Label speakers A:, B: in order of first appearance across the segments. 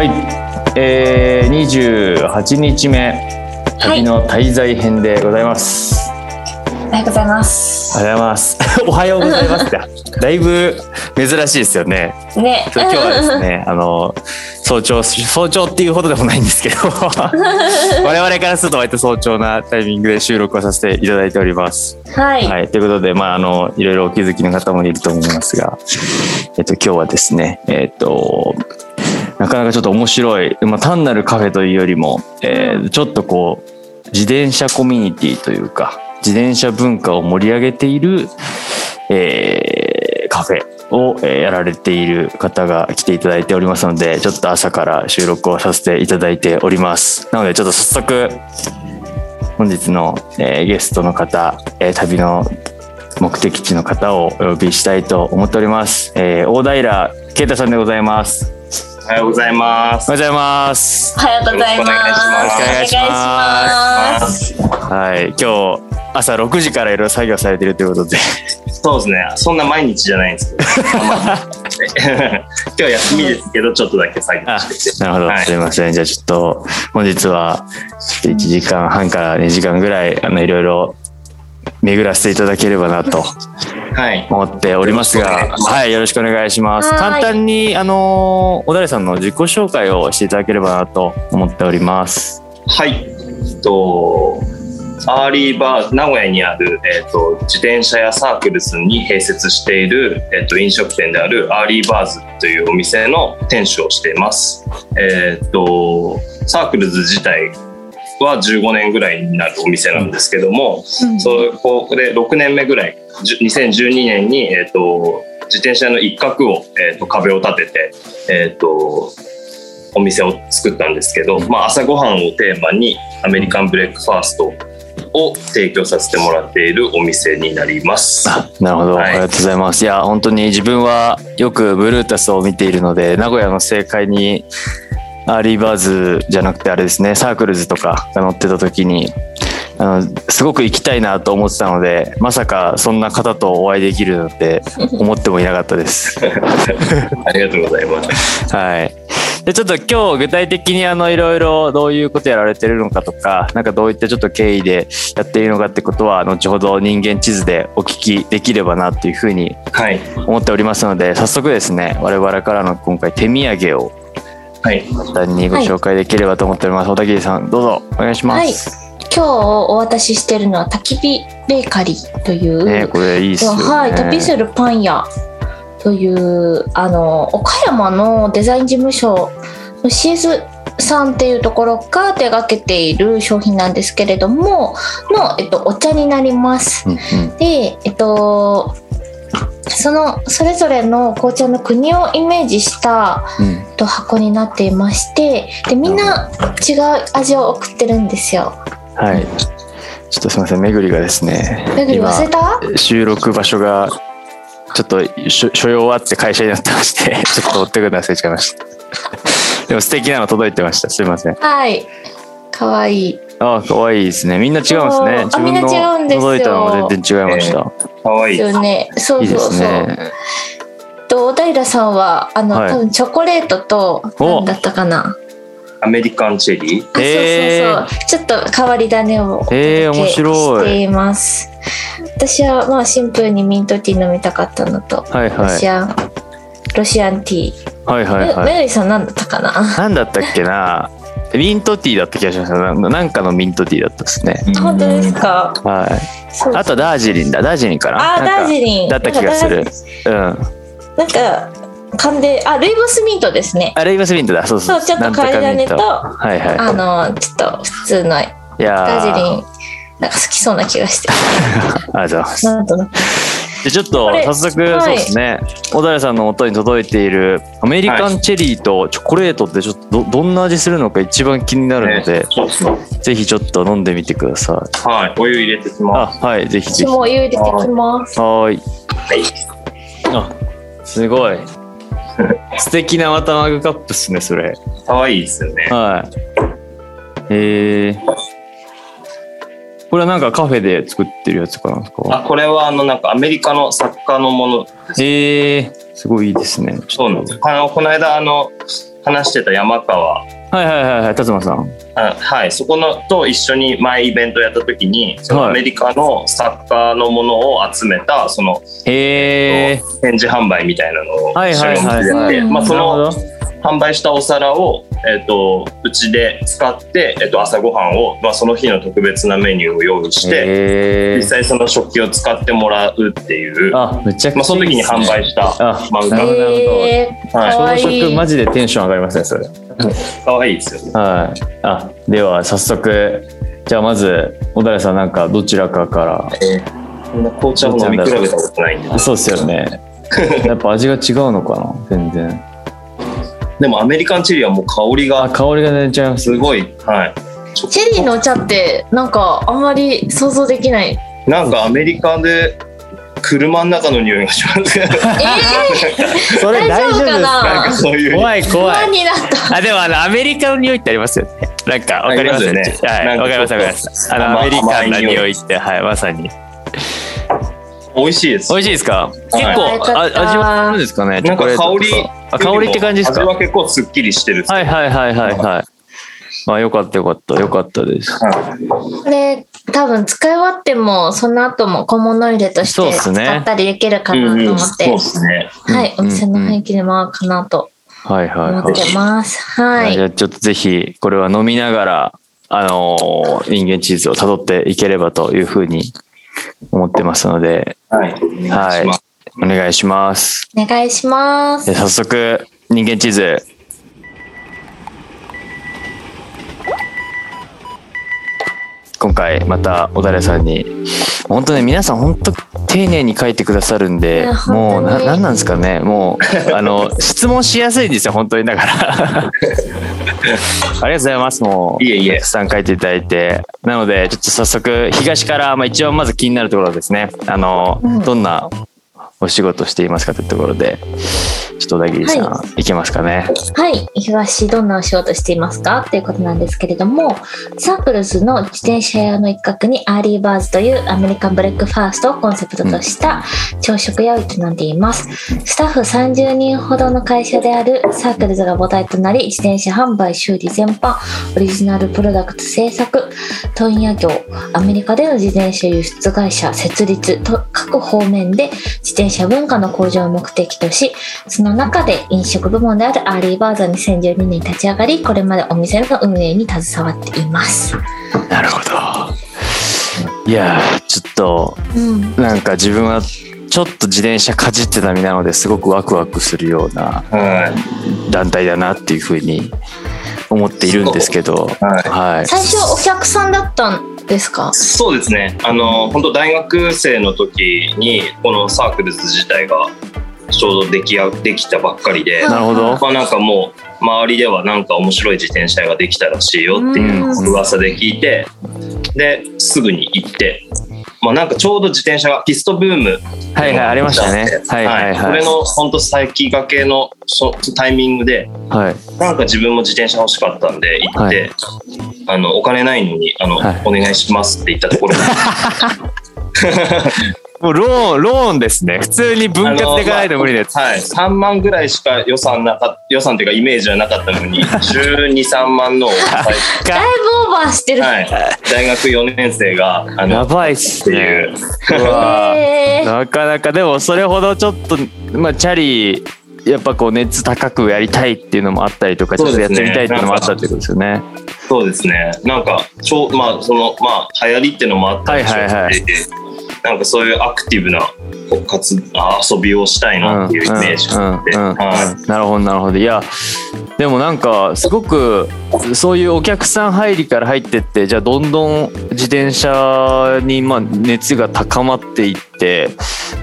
A: はい、えー、28日目旅の滞在編でございます、
B: おはようございます。
A: おはようございます。おはようございます だいぶ珍しいですよね。
B: ね。
A: 今日はですね あの早朝早朝っていうほどでもないんですけど。我々からすると割と早朝なタイミングで収録をさせていただいております。
B: はい。
A: はい、ということで、まあ、あの、いろいろお気づきの方もいると思いますが、えっと、今日はですね、えっと、なかなかちょっと面白い、まあ、単なるカフェというよりも、えーちょっとこう、自転車コミュニティというか、自転車文化を盛り上げている、えーカフェをえーやられている方が来ていただいておりますので、ちょっと朝から収録をさせていただいております。なので、ちょっと早速、本日の、えーゲストの方、えー旅の目的地の方をお呼びしたいと思っております。えー大平啓太さんでございます。
C: おはようございます
A: おは。ようございます。
B: おはようございます。
C: よろしくお願いします
B: お願いします。
A: はい、今日朝6時からいろいろ作業されているということで、
C: そうですね。そんな毎日じゃないんですけど。今日は休みですけど、ちょっとだけ作業
A: あ
C: してて。
A: なるほど、
C: はい
A: すいません。じゃあちょっと本日は1時間半から2時間ぐらいあのいろいろ巡らせていただければなと
C: はい。
A: 思っておりますが、はい、よろしくお願いします。
B: はい
A: 簡単に、あの、小田さんの自己紹介をしていただければなと思っております。
C: はい。えっと、アーリーバー、名古屋にある、えっと、自転車やサークルズに併設している、えっと、飲食店であるアーリーバーズというお店の店主をしています。えっと、サークルズ自体は15年ぐらいになるお店なんですけども、そこで6年目ぐらいじゅ2012年に、えー、と自転車の一角を、えー、と壁を立てて、えー、とお店を作ったんですけど、まあ、朝ごはんをテーマにアメリカンブレックファーストを提供させてもらっているお店になります。
A: あなるほど、
C: はい
A: ありがとうございます。いや、本当に自分はよくブルータスを見ているので、名古屋の正解にアーリーバーズじゃなくてあれですね、サークルズとかが乗ってた時に、あのすごく行きたいなと思ってたので、まさかそんな方とお会いできるなんて思ってもいなかったです。
C: ありがとうございます。
A: はい。で、ちょっと今日具体的にあの、いろいろどういうことやられてるのかとか、なんかどういったちょっと経緯でやっているのかってことは、後ほど人間地図でお聞きできればなというふうに
C: はい、
A: 思っておりますので、早速ですね、我々からの今回手土産を
C: はい、
A: 簡単にご紹介できればと思っております。小田切さん、どうぞお願いします。
B: 今日お渡ししてるのは焚き火ベーカリーという、
A: ね、これいいっすよね。
B: はい、旅するパン屋というあの岡山のデザイン事務所の CS さんっていうところが手がけている商品なんですけれどもの、えっと、お茶になります。
A: うんうん
B: で、えっと、そのそれぞれの紅茶の国をイメージしたと箱になっていましてでみんな違う味を送ってるんですよ。
A: はい。ちょっとすみません、めぐりがですね、
B: めぐり忘れた？
A: 収録場所がちょっと所所用あって会社になってまして ちょっと追ってくるの忘れちゃいました でも素敵なの届いてましたすいません
B: はい。かわいい。
A: ああ可愛いですねみんな違うんですね
B: そうあみんな違うんですよ
A: 届いたのも全然違いました、
C: かわいい
B: です。よね。そう
A: いいで
B: そうそう。
A: すね
B: と小平さんはあの、
A: はい
B: 多分チョコレートと
A: お
B: 何だったかな。
C: アメリカンチェリー？
B: あそうそうそう。ちょっと変わり種をお届け
A: 白い
B: しています。私はまあシンプルにミントティー飲みたかったのと、
A: はいはい
B: ロシアンロシアンティー。
A: はいはい
B: め
A: はい
B: めぐりさん何だったかな？
A: 何だったっけな？ミントティーだった気がしますななんかのミントティーだったですね。
B: 本当ですか？
A: はい。あとダージリンだ。ダージリンかな
B: あダージリン。
A: だった気がする。うん
B: なんか噛んであルイボスミントですね。
A: あレイバスミントだ。そうそ
B: そううちょっと変わり種と
A: はいはい。
B: あのちょっと普通の
A: いやー。
B: ダージリンなんか好きそうな気がして。
A: ありがとうございます
B: なんとなく。
A: でちょっと早速、
B: はい
A: そうですね小平さんの元に届いているアメリカンチェリーとチョコレートってちょっとどどんな味するのか一番気になるので、
C: そうそう。
A: ぜひちょっと飲んでみてください
C: はい、お湯入れてき
A: あ
C: ます。
A: はいぜひぜひ
B: お湯入れてきます。
A: はーい
C: はい。
A: あすごい 素敵なまたマグカップっすねそれ
C: かわいいですよね。
A: はいえー、これはなんかカフェで作ってるやつかなんですか？
C: あ、これはあのなんかアメリカの作家のものです。
A: えー、すごいいいですね。
C: そうなんです。あのこの間あの話してた山川。
A: はいはいはいはい達馬さん。
C: あはい。そこのと一緒に前イベントやった時にその
A: はい
C: アメリカのサッカーのものを集めたその
A: へえ
C: 展示販売みたいなのを
A: はい
C: 一緒にお
A: はいはい
C: 店でやって、
B: はい
C: まあ、その販売したお皿を、えっとうちで使って、えっと朝ごはんを、まあ、その日の特別なメニューを用意して、
A: へ
C: 実際その食器を使ってもらうっていう、ま
A: あめちゃくちゃね。
C: あ、その時に販売した
A: あ
C: マグカ
A: なるほど
B: えー、
C: はい。
A: 朝食
B: い。
A: マジでテンション上がりますねそれ。
C: かわいいですよ。
A: はい。あでは早速じゃあまず小田井さんなんかどちらかから。
C: こんな紅茶を飲み比べたことないんで。
A: そうですよね。やっぱ味が違うのかな全然
C: でもアメリカンチリはもう香りが
A: あ香りが出ちゃいます。
C: すごい、はい。
B: チェリーのお茶ってなんかあんまり想像できない。
C: なんかアメリカで車の中の匂いがします。
B: え
A: それ大丈夫です
B: か？な
A: か
C: な？んかそういう。
B: ー、
A: 怖い怖い
B: 不安になった。
A: あでもあのアメリカの匂いってありますよね。なんかわかります？よね。はいわかりますわかります。あのア
C: 甘
A: メリカンな
C: 匂い
A: ってはいまさに
C: 美味しいです。
A: 美味しいですか？結構あ味はあるんですかね？
C: なんか香り
A: あ香りって感じですか？
C: 味は結構すっきりしてる
A: はいはいはいはいはい。まあよかったよかったよかったです。
C: はい。
B: これ多分使い終わってもその後も小物入れとして
A: そうっすね。
B: 使ったりできるかなと思って、
C: そうですね。
B: はい、
A: うん。
B: お店の雰囲気でも合うかなと
A: はいはいはい
B: 思ってます。はい。
A: じゃあちょっとぜひこれは飲みながらあのー人間チーズをたどっていければというふうに思ってますので
C: はい。お願いします。
A: お願いします
B: お願いします
A: で。早速人間チー今回また小田さんに。本当ね皆さん本当丁寧に書いてくださるん
B: い
A: で
B: や
A: もうな
B: 本当に。
A: なんなんですかね。もう あの質問しやすいんですよ本当に。だから。ありがとうございますもう。
C: いえいえ。
A: たくさん書いていただいて。なのでちょっと早速東から、まあ、一番まず気になるところですねあの、
B: うん。
A: どんなお仕事していますかというところでちょっと小田切さん、、
B: はい。
A: けますかね？
B: はい。東どんなお仕事していますかっていうことなんですけれども、サークルズの自転車屋の一角にアーリーバーズという American breakfast をコンセプトとした朝食屋を営んでいます。スタッフ30人ほどの会社であるサークルズが母体となり、自転車販売、修理全般、オリジナルプロダクト制作、問屋業、アメリカでの自転車輸出会社。設立と各方面で自転車文化の向上を目的とし、その中で飲食部門であるアーリーバーズが2012年に立ち上がり、これまでお店の運営に携わっています。
A: なるほどいやーちょっと
B: うん。
A: なんか自分はちょっと自転車かじってた身なのですごくワクワクするような
C: はい。
A: 団体だなっていうふうに思っているんですけど
C: はい。
A: はい
B: 最初お客さんだったんですか？
C: そうですね。あの本当大学生の時にこのサークルズ自体がちょうどできやできたばっかりで、
A: なるほど。
C: まあなんかもう周りではなんか面白い自転車ができたらしいよっていう噂で聞いて、ですぐに行って、まあなんかちょうど自転車がピストブーム
A: はいはいありましたね。はいはい
C: これ
A: はい
C: の本当先駆けのそタイミングで
A: はい。
C: なんか自分も自転車欲しかったんで行って、
A: はい。
C: あのお金ないのにあの、
A: はい。
C: お願いしますって言ったところ
A: もうローンローンですね。普通に分割でいかないと無理です。
C: はい、3万ぐらいしか予算なか予算というかイメージはなかったのに 123万の、はい
B: だいぶオーバーしてる。
C: はい、大学4年生があの
A: やばいっす
C: ってい
A: ね
C: う。
A: うわー。
B: へー。
A: なかなかでもそれほどちょっとまあチャリやっぱこう熱高くやりたいっていうのもあったりとかちょっとやってみたいっていうのもあったってことですよね。
C: そうですね。なんかちょまあそのまあ流行りっていうのもあったりして、
A: はいはいはい。
C: なんかそういうアクティブな活あ遊びをしたいなっていうイメージがあって、
A: なるほどなるほど。いやでもなんかすごくそういうお客さん入りから入ってってじゃあどんどん自転車にまあ熱が高まっていって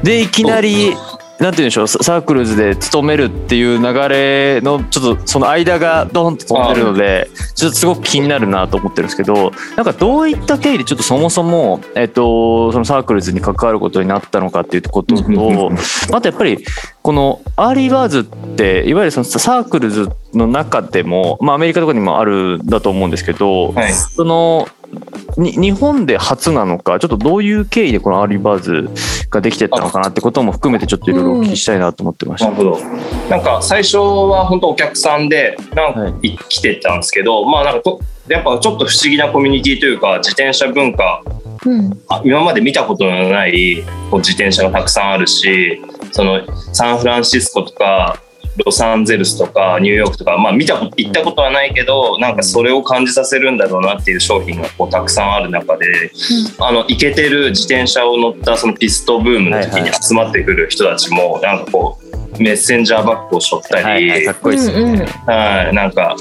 A: でいきなりなんて言うんでしょうササークルズで勤めるっていう流れのちょっとその間がドンと飛んでるのでちょっとすごく気になるなと思ってるんですけどなんかどういった経緯でちょっとそもそも、えっと、そのサークルズに関わることになったのかっていうこととあとやっぱりこのアーリーバーズっていわゆるそのサークルズの中でも、まあ、アメリカとかにもあるんだと思うんですけど、
C: はい。
A: そのに日本で初なのかちょっとどういう経緯でこのアーリーバーズができてったのかなってことも含めてちょっといろいろお聞きしたいなと思ってました。
C: なるほど。なんか最初は本当お客さんでなんか
A: はい
C: 来てたんですけど、まあなんかとやっぱちょっと不思議なコミュニティというか自転車文化
B: うん
C: あ今まで見たことのないこう自転車がたくさんあるしそのサンフランシスコとかロサンゼルスとかニューヨークとか、まあ、見た行ったことはないけどなんかそれを感じさせるんだろうなっていう商品がこうたくさんある中であのイケてる自転車を乗ったそのピストブームの時に集まってくる人たちもなんかこうメッセンジャーバッグを背負ったり、
A: はいはい、かっこいいですよね。
C: はい、なんか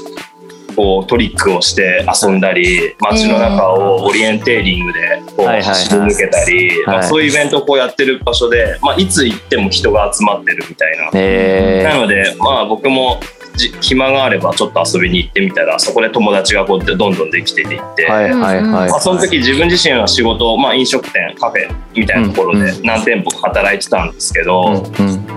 C: こうトリックをして遊んだり街の中をオリエンテーリングでこう走り抜けたり、そういうイベントをこうやってる場所で、まあ、いつ行っても人が集まってるみたいな。
A: へ
C: なので、まあ、僕もじ暇があればちょっと遊びに行ってみたらそこで友達がこうやってどんどんできていって、
A: ーはいはいはい。
C: まあ、その時自分自身は仕事、まあ、飲食店カフェみたいなところで
A: うん。
C: 何店舗か働いてたんですけど、
A: うんうん。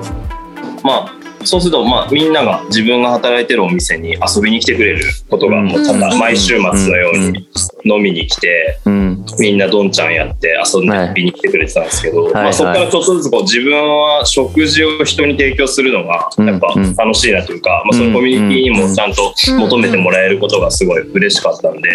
C: まあそうすると、まあ、みんなが自分が働いてるお店に遊びに来てくれることがもうただ毎週末のように飲みに来て
A: うん。
C: みんなどんちゃんやって遊ん
A: はい
C: でに来てくれてたんですけど、
A: はい。
C: まあ、そこからちょっとずつこう自分は食事を人に提供するのがやっぱ
A: うん。
C: 楽しいなというか、まあ、そのコミュニティにもちゃんと求めてもらえることがすごい嬉しかったんで、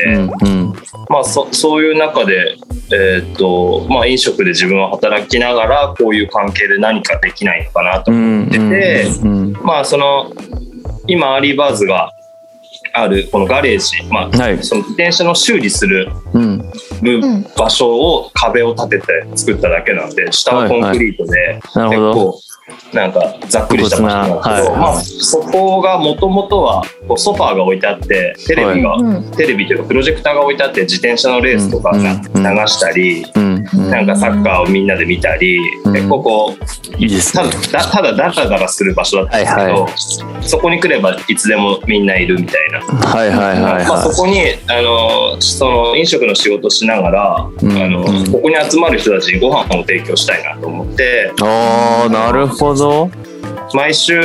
C: まあ、そそういう中で、えーっとまあ、飲食で自分は働きながらこういう関係で何かできないのかなと
A: うん。
C: 思ってて。
A: うん。
C: まあその今アーリーバーズがあるこのガレージ、まあ、
A: はい。
C: その自転車の修理する場所を壁を立てて作っただけなんで下はコンクリートで結
A: なるほど。
C: 構なんかざっくりした場所なんですけど、
A: はい。はい
C: まあ、そこがもともとはこうソファーが置いてあってテレビが、
B: うん。
C: テレビというかプロジェクターが置いてあって自転車のレースとか
A: うん。
C: 流
A: うん。
C: したり、
A: うん。うん。
C: なんかサッカーをみんなで見たり、
A: うん。
C: 結構こう
A: いいですね。
C: ただ。だただダラダラする場所だったんですけど、
A: はい
C: そこに来ればいつでもみんないるみたいな、
A: はいはいはい
C: まあ、そ
A: は
C: こにあのその飲食の仕事しながら、
A: うん。
C: あの
A: うん
C: ここに集まる人たちにご飯を提供したいなと思って
A: あなるほど。
C: 毎週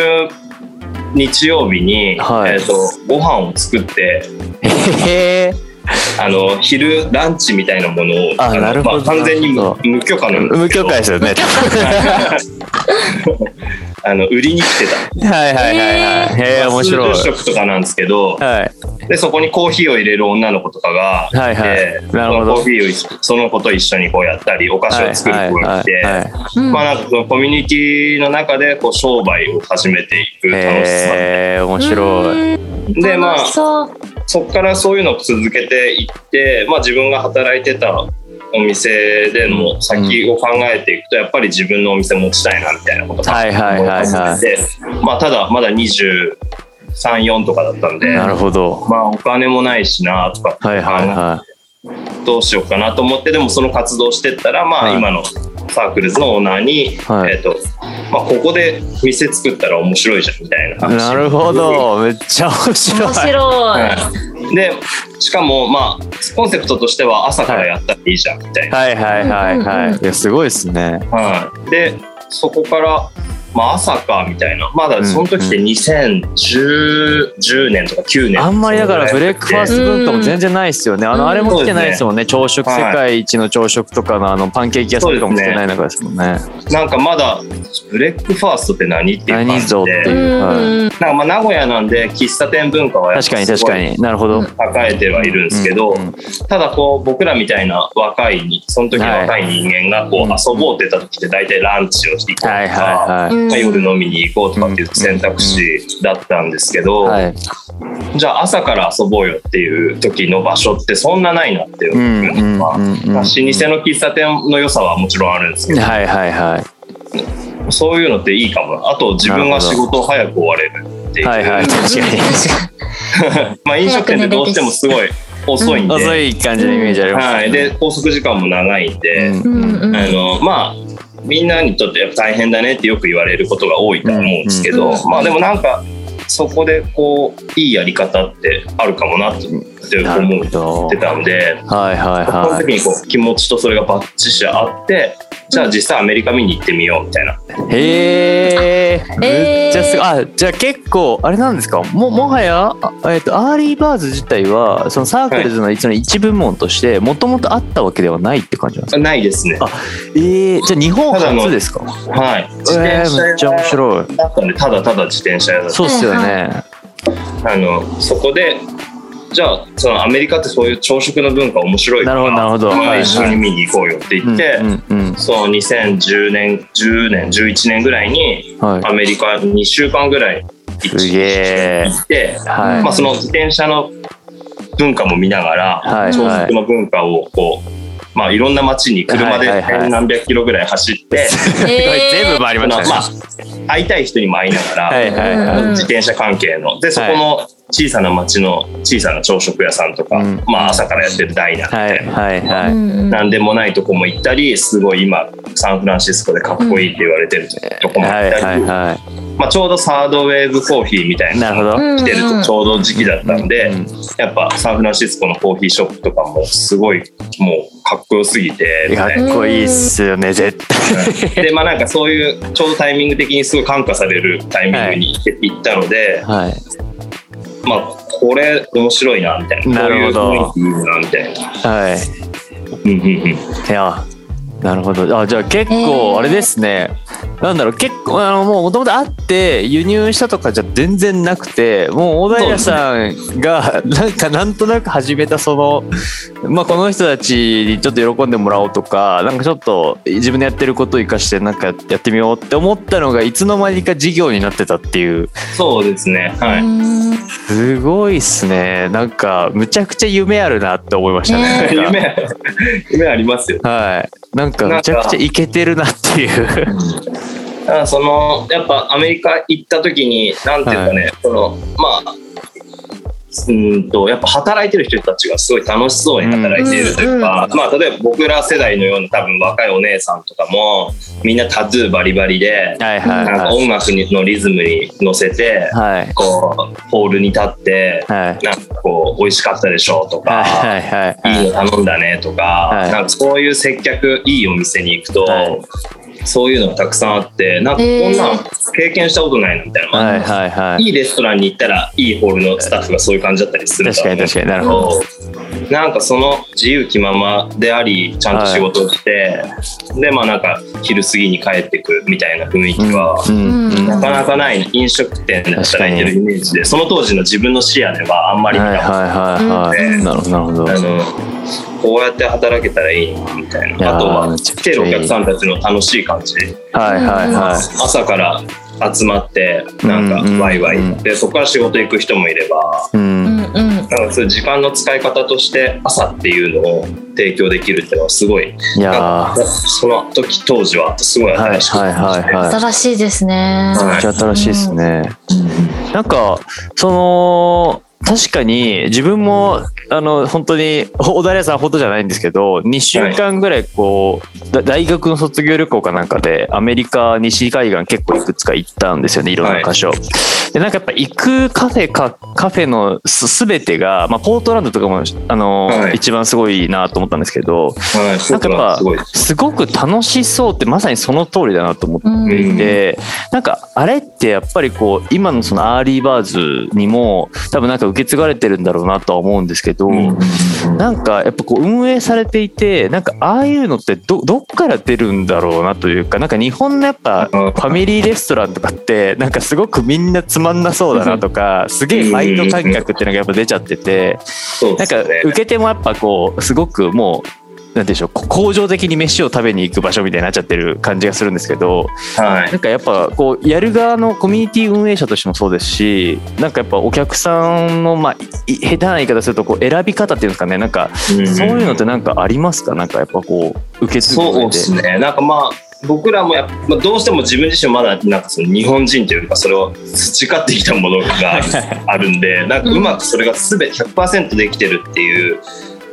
C: 日曜日に、
A: はい
C: えー、とご飯を作って
A: へえ。
C: あの昼ランチみたいなものを
A: あ
C: の
A: なるほど
C: まあ、完全に無許可なん
A: 無許可ですよね。
C: あの売りに来てた。
A: はいはいはいはい。へえ面白い。
C: 食とかなんですけど、
A: はい。
C: でそこにコーヒーを入れる女の子とかが、
A: はいはい。
C: で
A: なるほど。
C: そのコーヒーをその子と一緒にこうやったりお菓子を作る子がいて、
A: はいはいはい。
B: うん
C: まあなんかそのコミュニティの中でこう商売を始めていく楽しさ、
A: へえ面白い。
B: い
C: でまあ
B: そ
C: こからそういうのを続けていって、まあ、自分が働いてたお店での先を考えていくとやっぱり自分のお店持ちたいなみたいなことが
A: はいはいはいはい
C: 思い。始めてまあただまだ234とかだったんで
A: なるほど。
C: まあお金もないしなとか
A: はいはいは
C: どうしようかなと思ってでもその活動してったらま
A: はい。
C: あ今のサークルズのオーナーに、
A: はい
C: えっとまあ、ここで店作ったら面白いじゃんみたいな話
A: なるほど。めっちゃ面白い。
B: 面白い。
C: はいでしかもまあコンセプトとしては朝からやったらいいじゃんみたいな、
A: はいはいはいはい。いやすごいですね。
C: はいでそこから、まあ、朝かみたいなまだその時って2010 10年とか9年
A: あんまりだから breakfast 文化も全然ないですよね。あの
B: うん
A: あれも来てないですもんね。朝食
C: はい
A: 世界一の朝食とかのあのパンケーキ屋さんとかも来てない中ですもんね。
C: なんかまだ breakfast って何っていう感
A: 何
C: じで
A: ぞっていう。はい
B: うん
C: なんかまあ名古屋なんで喫茶店文化は
A: 確かに確かに。なるほど。
C: 抱えてはいるんですけど、ただこう僕らみたいな若いにその時の若い人間がこう
A: はい
C: 遊ぼうって言った時って大体ランチをしていこうとか、
A: はいはい
B: うん
C: まあ、夜飲みに行こうとかっていう選択肢だったんですけど、
A: はい。はい。
C: じゃあ朝から遊ぼうよっていう時の場所ってそんなないなっていうまあ老舗の喫茶店の良さはもちろんあるんですけど、
A: はいはいはい。
C: そういうのっていいかもあと自分が仕事を早く終われるっていう、
A: はいはい。確かに。
C: まあ飲食店ってどうしてもすごい遅いんで、
A: 遅い感じのイメージありますね。
C: はい、で拘束時間も長いんで、
A: うん
C: あのまあみんなにとってやっぱ大変だねってよく言われることが多いと思うんですけど、
B: うん
C: まあでもなんかそこでこういいやり方ってあるかもなって思って。たんで、
A: はいはい
C: その
A: はい。
C: 時にこう気持ちとそれがバッチし合ってじゃあ実際アメリカ見に行ってみようみたいな。
A: へえめっちゃすごい。あじゃあ結構あれなんですか？ももはやあえっとアーリーバーズ自体はそのサークルズの一の一部門としてもともとあったわけではないって感じなんですか？
C: ないですね。
A: あえー、じゃあ日本初ですか？
C: はい。自
A: えー、
C: 転車
A: めっちゃ面白い。
C: だったんで、ただただ自転車屋だった。
A: そうっすよね。
C: あのそこでじゃあそのアメリカってそういう朝食の文化面白いか
A: な。るほどなるほど。
C: 一緒に見に行こうよって言って、その2010年10年11年ぐらいに
A: はい。
C: アメリカ2週間ぐらい行って、
A: はい、
C: まあ、その自転車の文化も見ながら、
A: はい。
C: 朝食の文化をこう、まあ、いろんな街に車で何百キロぐらい走って、
A: 全部回りましたね、
C: まあ、会いたい人にも会いながら、
A: はいはいはい、
B: うん
C: 自転車関係の。でそこの小さな町の小さな朝食屋さんとか、
A: うん。
C: まあ、朝からやってるダイナーみ
A: はい
C: たいな、
A: はい。はい、
C: なん。でもないとこも行ったりすごい今サンフランシスコでかっこいいって言われてるとこも行
A: はい
C: ったり、
A: はいは
C: まあ、ちょうどサードウェーブコーヒーみたい
A: いな
C: な
A: るほど、
C: 来てるとちょうど時期だったんで、
A: うん
C: やっぱサンフランシスコのコーヒーショップとかもすごいもうかっこよすぎてみ
A: か。っこいいっすよね絶対。
C: でまあなんかそういうちょうどタイミング的にすごい感化されるタイミングに行ったので、
A: はい。
C: まあこれ面白いなみたいな。
A: なるほど。
C: こういう雰囲気いいなみたいな。
A: はい。
C: うんうんうん。
A: いやなるほど。あじゃあ結構あれですね、なんだろう結構あのもうもともとあって輸入したとかじゃ全然なくてもう小平さんが なんかなんとなく始めたその、まあ、この人たちにちょっと喜んでもらおうとかなんかちょっと自分でやってることを生かしてなんかやってみようって思ったのがいつの間にか事業になってたっていう。
C: そうですね。はい。
A: すごいっすね。なんかむちゃくちゃ夢あるなって思いましたね。なんか
C: 夢 夢ありますよ。
A: はい、なんかめちゃくちゃイケてるなっていう。
C: だからそのやっぱアメリカ行った時になんていうかね、そのまあうんとやっぱ働いてる人たちがすごい楽しそうに働いているというか、まあ例えば僕ら世代のような多分若いお姉さんとかもみんなタトゥーバリバリで、なんか
A: はい。
C: 音楽のリズムに乗せて、
A: はい。
C: こうホールに立って、
A: はい。
C: なんかこう美味しかったでしょうとか、
A: はいはい
C: の頼んだねとか、
A: はい
C: なんかそういう接客いいお店に行くと、
A: はい
C: そういうのがたくさんあってなんかこんなん経験したことないのみたいな、
A: はいはいはい。
C: いいレストランに行ったらいいホールのスタッフがそういう感じだったりする
A: 確かに確かになるほど。
C: どなんかその自由気ままでありちゃんと仕事をして、でまあなんか昼過ぎに帰ってくみたいな雰囲気は、
A: うんうん
C: なかなかない飲食店で働いてるイメージでその当時の自分の視野ではあんまり見
A: はい
C: たことない
A: はいはいはい。なるほどなるほど。
C: こうやって働けたらいいなみたいな。あとは来てるお客さんたちの楽しい感じ。
A: はいはいはい。
C: 朝から集まってなんか
A: うんうん
C: ワイワイ。
A: うん
C: でそこから仕事行く人もいれば
A: うん。
C: なんかそういう時間の使い方として朝っていうのを提供できるっていうのはすごい。
A: いや
C: その時当時はすごい
A: ーはい
C: 新しく
A: はいはいはい。
B: 新しいですね。
C: はい。
A: めっちゃ新しいですね。なんかその確かに自分もあの本当に小田屋さんほどじゃないんですけど2週間ぐらいこう、だ大学の卒業旅行かなんかでアメリカ西海岸結構いくつか行ったんですよねい。ろんな箇所。でなんかやっぱ行くカフェかカフェのす全てが、まあ、ポートランドとかもあの、
C: はい。
A: 一番すごいなと思ったんですけどなんかやっぱ
C: すご
A: く楽しそうってまさにその通りだなと思って
B: うん。
A: いて、なんかあれってやっぱりこう今のそのアーリーバーズにも多分なんか受け継がれてるんだろうなとは思うんですけど、
C: うん。
A: なんかやっぱこう運営されていてなんかああいうのってどどっから出るんだろうなというかなんか日本のやっぱファミリーレストランとかってなんかすごくみんなつまんなそうだなとかすげえマインド感覚っていうのがやっぱ出ちゃっててなんか受け手もやっぱこうすごくもうなんでしょうこ恒常的に飯を食べに行く場所みたいになっちゃってる感じがするんですけど
C: はい。
A: なんかやっぱこうやる側のコミュニティ運営者としてもそうですしなんかやっぱお客さんのまあい下手な言い方するとこう選び方っていうんですかねなんか
C: うん。
A: そういうのってなんかありますか？なんかやっぱこう受け継ぐ
C: そう
A: 上で
C: ですね。なんかまあ僕らもやっぱまあどうしても自分自身まだなんかその日本人というかそれを培ってきたものがある あるんでなんかうまくそれが全て100%できてるっていう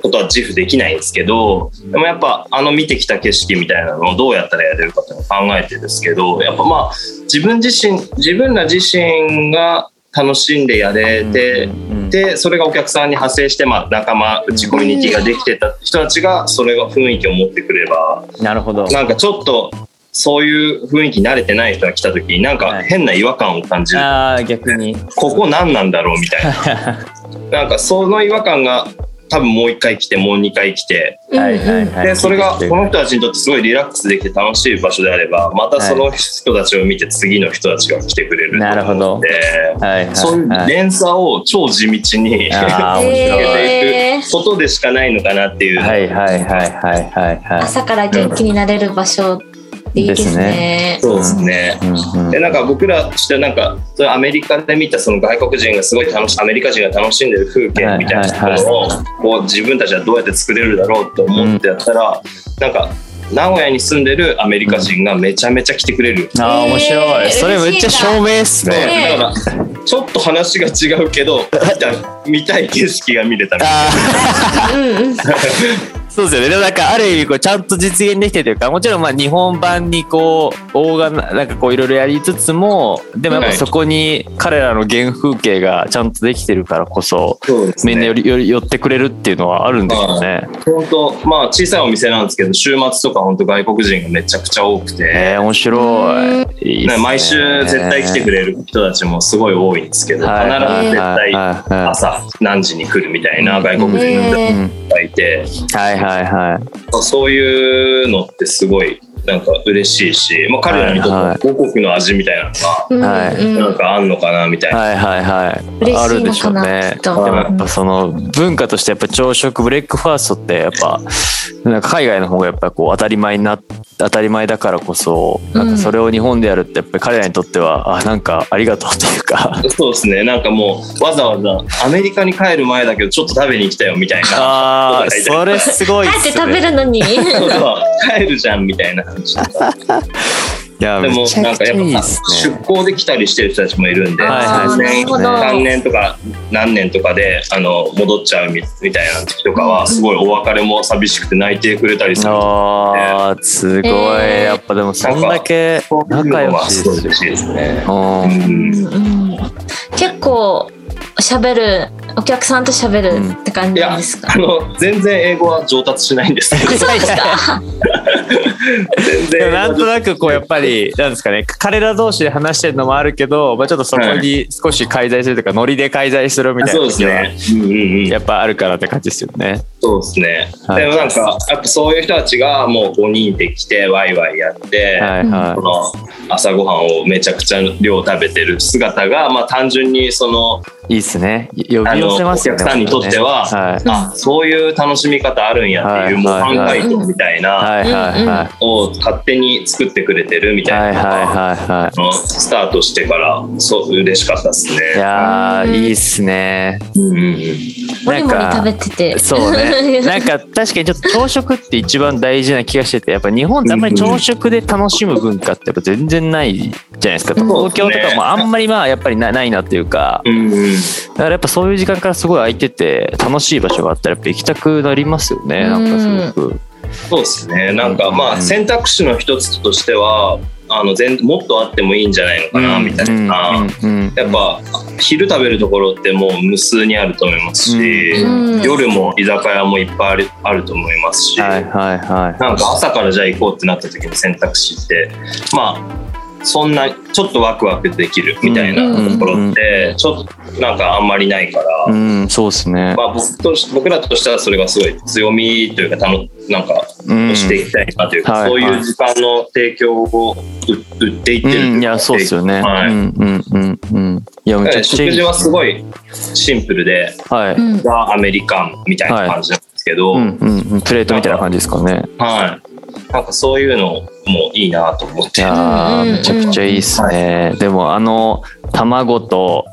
C: ことは自負できないんですけどでもやっぱあの見てきた景色みたいなのをどうやったらやれるかっていうのを考えてですけどやっぱまあ自分自身自分ら自身が楽しんでやれて、
A: うん
C: でそれがお客さんに派生して、まあ、仲間うちコミュニティができてた人たちがそれが雰囲気を持ってくれば
A: なるほど。
C: なんかちょっとそういう雰囲気に慣れてない人が来た時になんか変な違和感を感じる、
A: ああ逆に。
C: ここ何なんだろうみたいな。なんかその違和感が多分もう一回来てもう二回来て。
A: はいはいはい。
C: でそれがこの人たちにとってすごいリラックスできて楽しい場所であればまたその人たちを見て次の人たちが来てくれると
A: なるほど。はいはい
C: そういう
A: はい
C: 連鎖を超地道に
A: あー面白い。
C: 続けていくことでしかないのかなっていう、
A: はいはいはいはいはいは
B: 朝から元気になれる場所いいですね。
C: そうですね。
A: いうんうん。
C: でなんか僕らとしてはなんかそれアメリカで見たその外国人がすごい楽しアメリカ人が楽しんでる風景みたいなものをこう自分たちはどうやって作れるだろうと思ってやったら、なんか名古屋に住んでるアメリカ人がめちゃめちゃ来てくれる。
A: ああ面白い。
B: えー
A: それめっちゃ証明っすね。
B: ね。
C: だからちょっと話が違うけど見た見たい景色が見れたみたいな。
A: あ
B: うんうん。
A: ー そうですよね。でもなんかある意味こうちゃんと実現できてるというかもちろんまあ日本版にこう大がなんかこういろいろやりつつもでもやっぱそこに彼らの原風景がちゃんとできてるからこそ
C: そうですね。
A: みんなよりより寄ってくれるっていうのはあるんですよね。
C: 本当まあ小さいお店なんですけど週末とか本当外国人がめちゃくちゃ多くて、
A: えー、面白い。いいね
C: ね。毎週絶対来てくれる人たちもすごい多いんですけど、
A: はい
C: 必ず絶対朝何時に来るみたいな外国人がいて、
A: はいはいはいはい。
C: そういうのってすごいなんか嬉しいし、まあ、彼らにとって母国の味みたいなのが
A: はい
B: うん
C: なんかあんのかなみたいな。
A: はいはいはい。あるでしょうね。でもやっぱその文化としてやっぱ朝食ブレックファーストってやっぱなんか海外の方がやっぱこう当たり前にな当たり前だからこそなんかそれを日本でやるってやっぱり彼らにとってはあなんかありがとうというか。
C: そうですねなんかもうわざわざアメリカに帰る前だけどちょっと食べに来たよみたいな
A: ああそれすごいっす
B: 帰って食べ
A: ね。
B: るのに。
C: そうそう帰るじゃんみたいな感じ。
A: いや
C: でもなんかやっぱ出
A: ね。
C: 向で来たりしてる人たちもいるんで、
A: はいはい
B: あー
A: そうですね
B: なるほど。
C: 3年とか何年とかであの戻っちゃうみみたいな時とかはすごいお別れも寂しくて泣いてくれたりする
A: ああすごい。
B: えー。
A: やっぱでもそんだけ仲良しです
C: ね。
B: 結構喋るお客さんと喋るって感じですか？
C: あの全然英語は上達しないんですけど。
A: なんと
C: 然
A: なくこうやっぱりなんですかね。彼ら同士で話してるのもあるけど、まあ、ちょっとそこに少し介在するというかノリで介在するみたい
C: そうですね。うんうんうん。
A: やっぱあるからって感じですよね。
C: そうですね。
A: はい。
C: でもなんかやっぱそういう人たちがもう5人で来てワイワイやって、
A: はいは
C: その朝ごはんをめちゃくちゃ量食べてる姿がまあ単純にその
A: い。いいっすね。呼び寄せますよね。
C: あのお客さんにとっては
A: はい
C: あそういう楽しみ方あるんやっていう
A: はい
C: 模範解答みたいな
A: はいはいはい。
C: を勝手に作ってくれてるみたいなのが
A: はいはいはいは
C: あのスタートしてからそう嬉しかったです
A: い。い
C: ね。
A: やーいいっすね。
C: うんうんうん
B: もりもり食べてて。
A: そうね。なんか確かにちょっと朝食って一番大事な気がしてて、やっぱ日本ってあんまり朝食で楽しむ文化ってやっぱ全然ないじゃないですか。東京とかもあんまりまあやっぱりなないなっていうか、
C: うんうん
A: だからやっぱそういう時間からすごい空いてて楽しい場所があったらやっぱ行きたくなりますよね。なんかすごく。
C: そうですね。なんかま
A: うん
C: あ選択肢の一つとしてはあの全もっとあってもいいんじゃないのかなみたいな。
A: うんうんうん
C: やっぱ昼食べるところってもう無数にあると思いますし、
B: うん
C: 夜も居酒屋もいっぱいあるあると思いますし、
A: はいはいはい。
C: なんか朝からじゃあ行こうってなった時の選択肢ってまあそんなちょっとワクワクできるみたいなところってちょっとなんかあんまりないから、
A: うん、そうですね。
C: まあ、僕とし僕らとしてはそれがすごい強みというかたのなんか
A: うん。
C: していきたいなというか、
A: はい。
C: そういう時間の提供を売売っていってると
A: うん、
C: い
A: や、そうですよね。
C: はい。
A: うん。うん。うん。うん。いや、めちゃ
C: 食事はすごいシンプルで
A: はい。
B: うん
C: ザ・アメリカンみたいな感じなんですけど、
A: うん。うん。うん。プレートみたいな感じですかね。
C: はい、なんかそういうのもいいなと思っ
A: い
C: て、
A: や
C: は
B: うんうんうん
A: ーめちゃくちゃいいっすね。でも、あの、卵と、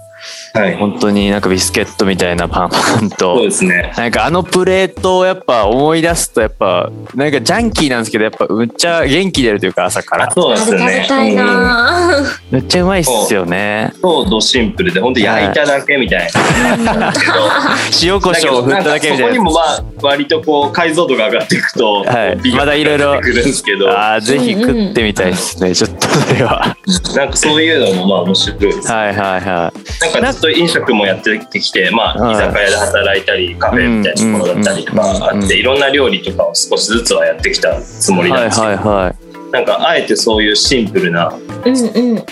C: い、
A: 本当になんかビスケットみたいなパンパン
C: そう
A: と
C: で、すね。
A: なんかあのプレートをやっぱ思い出すとやっぱなんかジャンキーなんですけどやっぱむっちゃ元気出るというか朝から。
C: そうですね。
B: べたいな。
A: めっちゃうまいっすよね。
C: そうドシンプルで本当焼いただけみたいな。なんですけど
A: 塩コショウを振っただけみたいな。
C: そこにもまあ割とこう解像度が上がっていくと、
A: はい。まだいろいろ
C: 出てくるんですけど、
A: あーぜひ食ってみたいですね。ちょっとそれは。
C: なんかそういうのもまあ面白いです。
A: はいはいは
C: なずっと飲食もやってきて、まあ、
A: はい。
C: 居酒屋で働いたりカフェみたいなところだったりとかあっていろんな料理とかを少しずつはやってきたつもりなん
A: はい
C: ですけど、
A: はいは
C: なんかあえてそういうシンプルな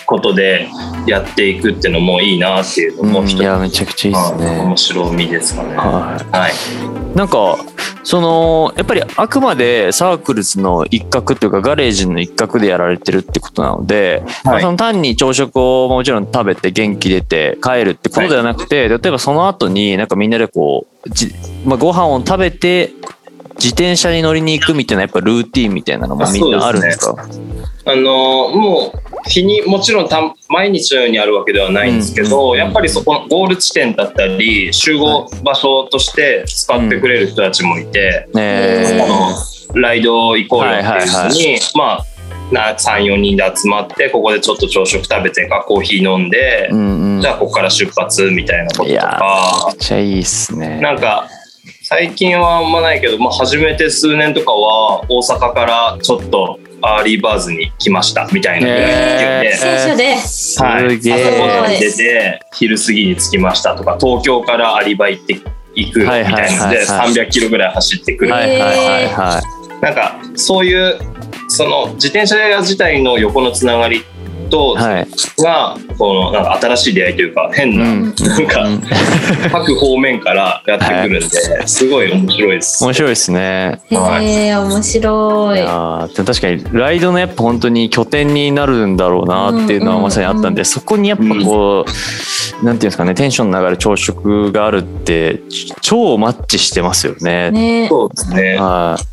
C: ことでやっていくっていうのもいいなっていうの
A: い。うん、いやめちゃくちゃいいです
C: はい
A: ね
C: 面。白みですかね。は
A: はいい。なんかそのやっぱりあくまでサークルズの一角というかガレージの一角でやられてるってことなので、まあ、その単に朝食をもちろん食べて元気出て帰るってことではなくて、例えばその後になんかみんなでこうじ、まあ、ご飯を食べて自転車に乗りに行くみたいなやっぱルーティンみたいなのもみんなあるんですか？
C: あのもう日にもちろんた毎日のようにあるわけではないんですけど、
A: うん。
C: やっぱりそこのゴール地点だったり集合場所として使ってくれる人たちもいて、
A: ね
B: うん。
C: あのライド行こうよっていう
A: はいはい
C: 人に、まあな34人で集まってここでちょっと朝食食べてかコーヒー飲んで、
A: うんうん。
C: じゃあここから出発みたいなこととか。
A: めっちゃいいっすね。
C: なんか最近はあんまないけど、まあ、初めて数年とかは大阪からちょっとアーリーバーズに来ましたみたいなぐらいで。
B: 自転車で。
A: す
C: はい、
A: げ
C: 朝ごはん出て昼過ぎに着きましたとか東京からアーリーバーズ行って行くみたいなので
A: はいはいはいはい。
C: 300キロぐらい走ってくる、
A: はいはいはいはい。
C: なんかそういうその自転車屋自体の横のつながりと
A: はい。
C: がこのなんか新しい出会いというか変な、
A: うん。
C: なんか
A: うん。
C: 各方面からやってくるんで、すごい面白いです。
A: 面白いですね。
C: はい。
B: へえ面白い。
A: い確かにライドのやっぱ本当に拠点になるんだろうなっていうのはまさにあったんで、そこにやっぱこう、なんていうんですかねテンションの上がる朝食があるってち超マッチしてますよね。
B: ね。
C: そうですね。
A: はい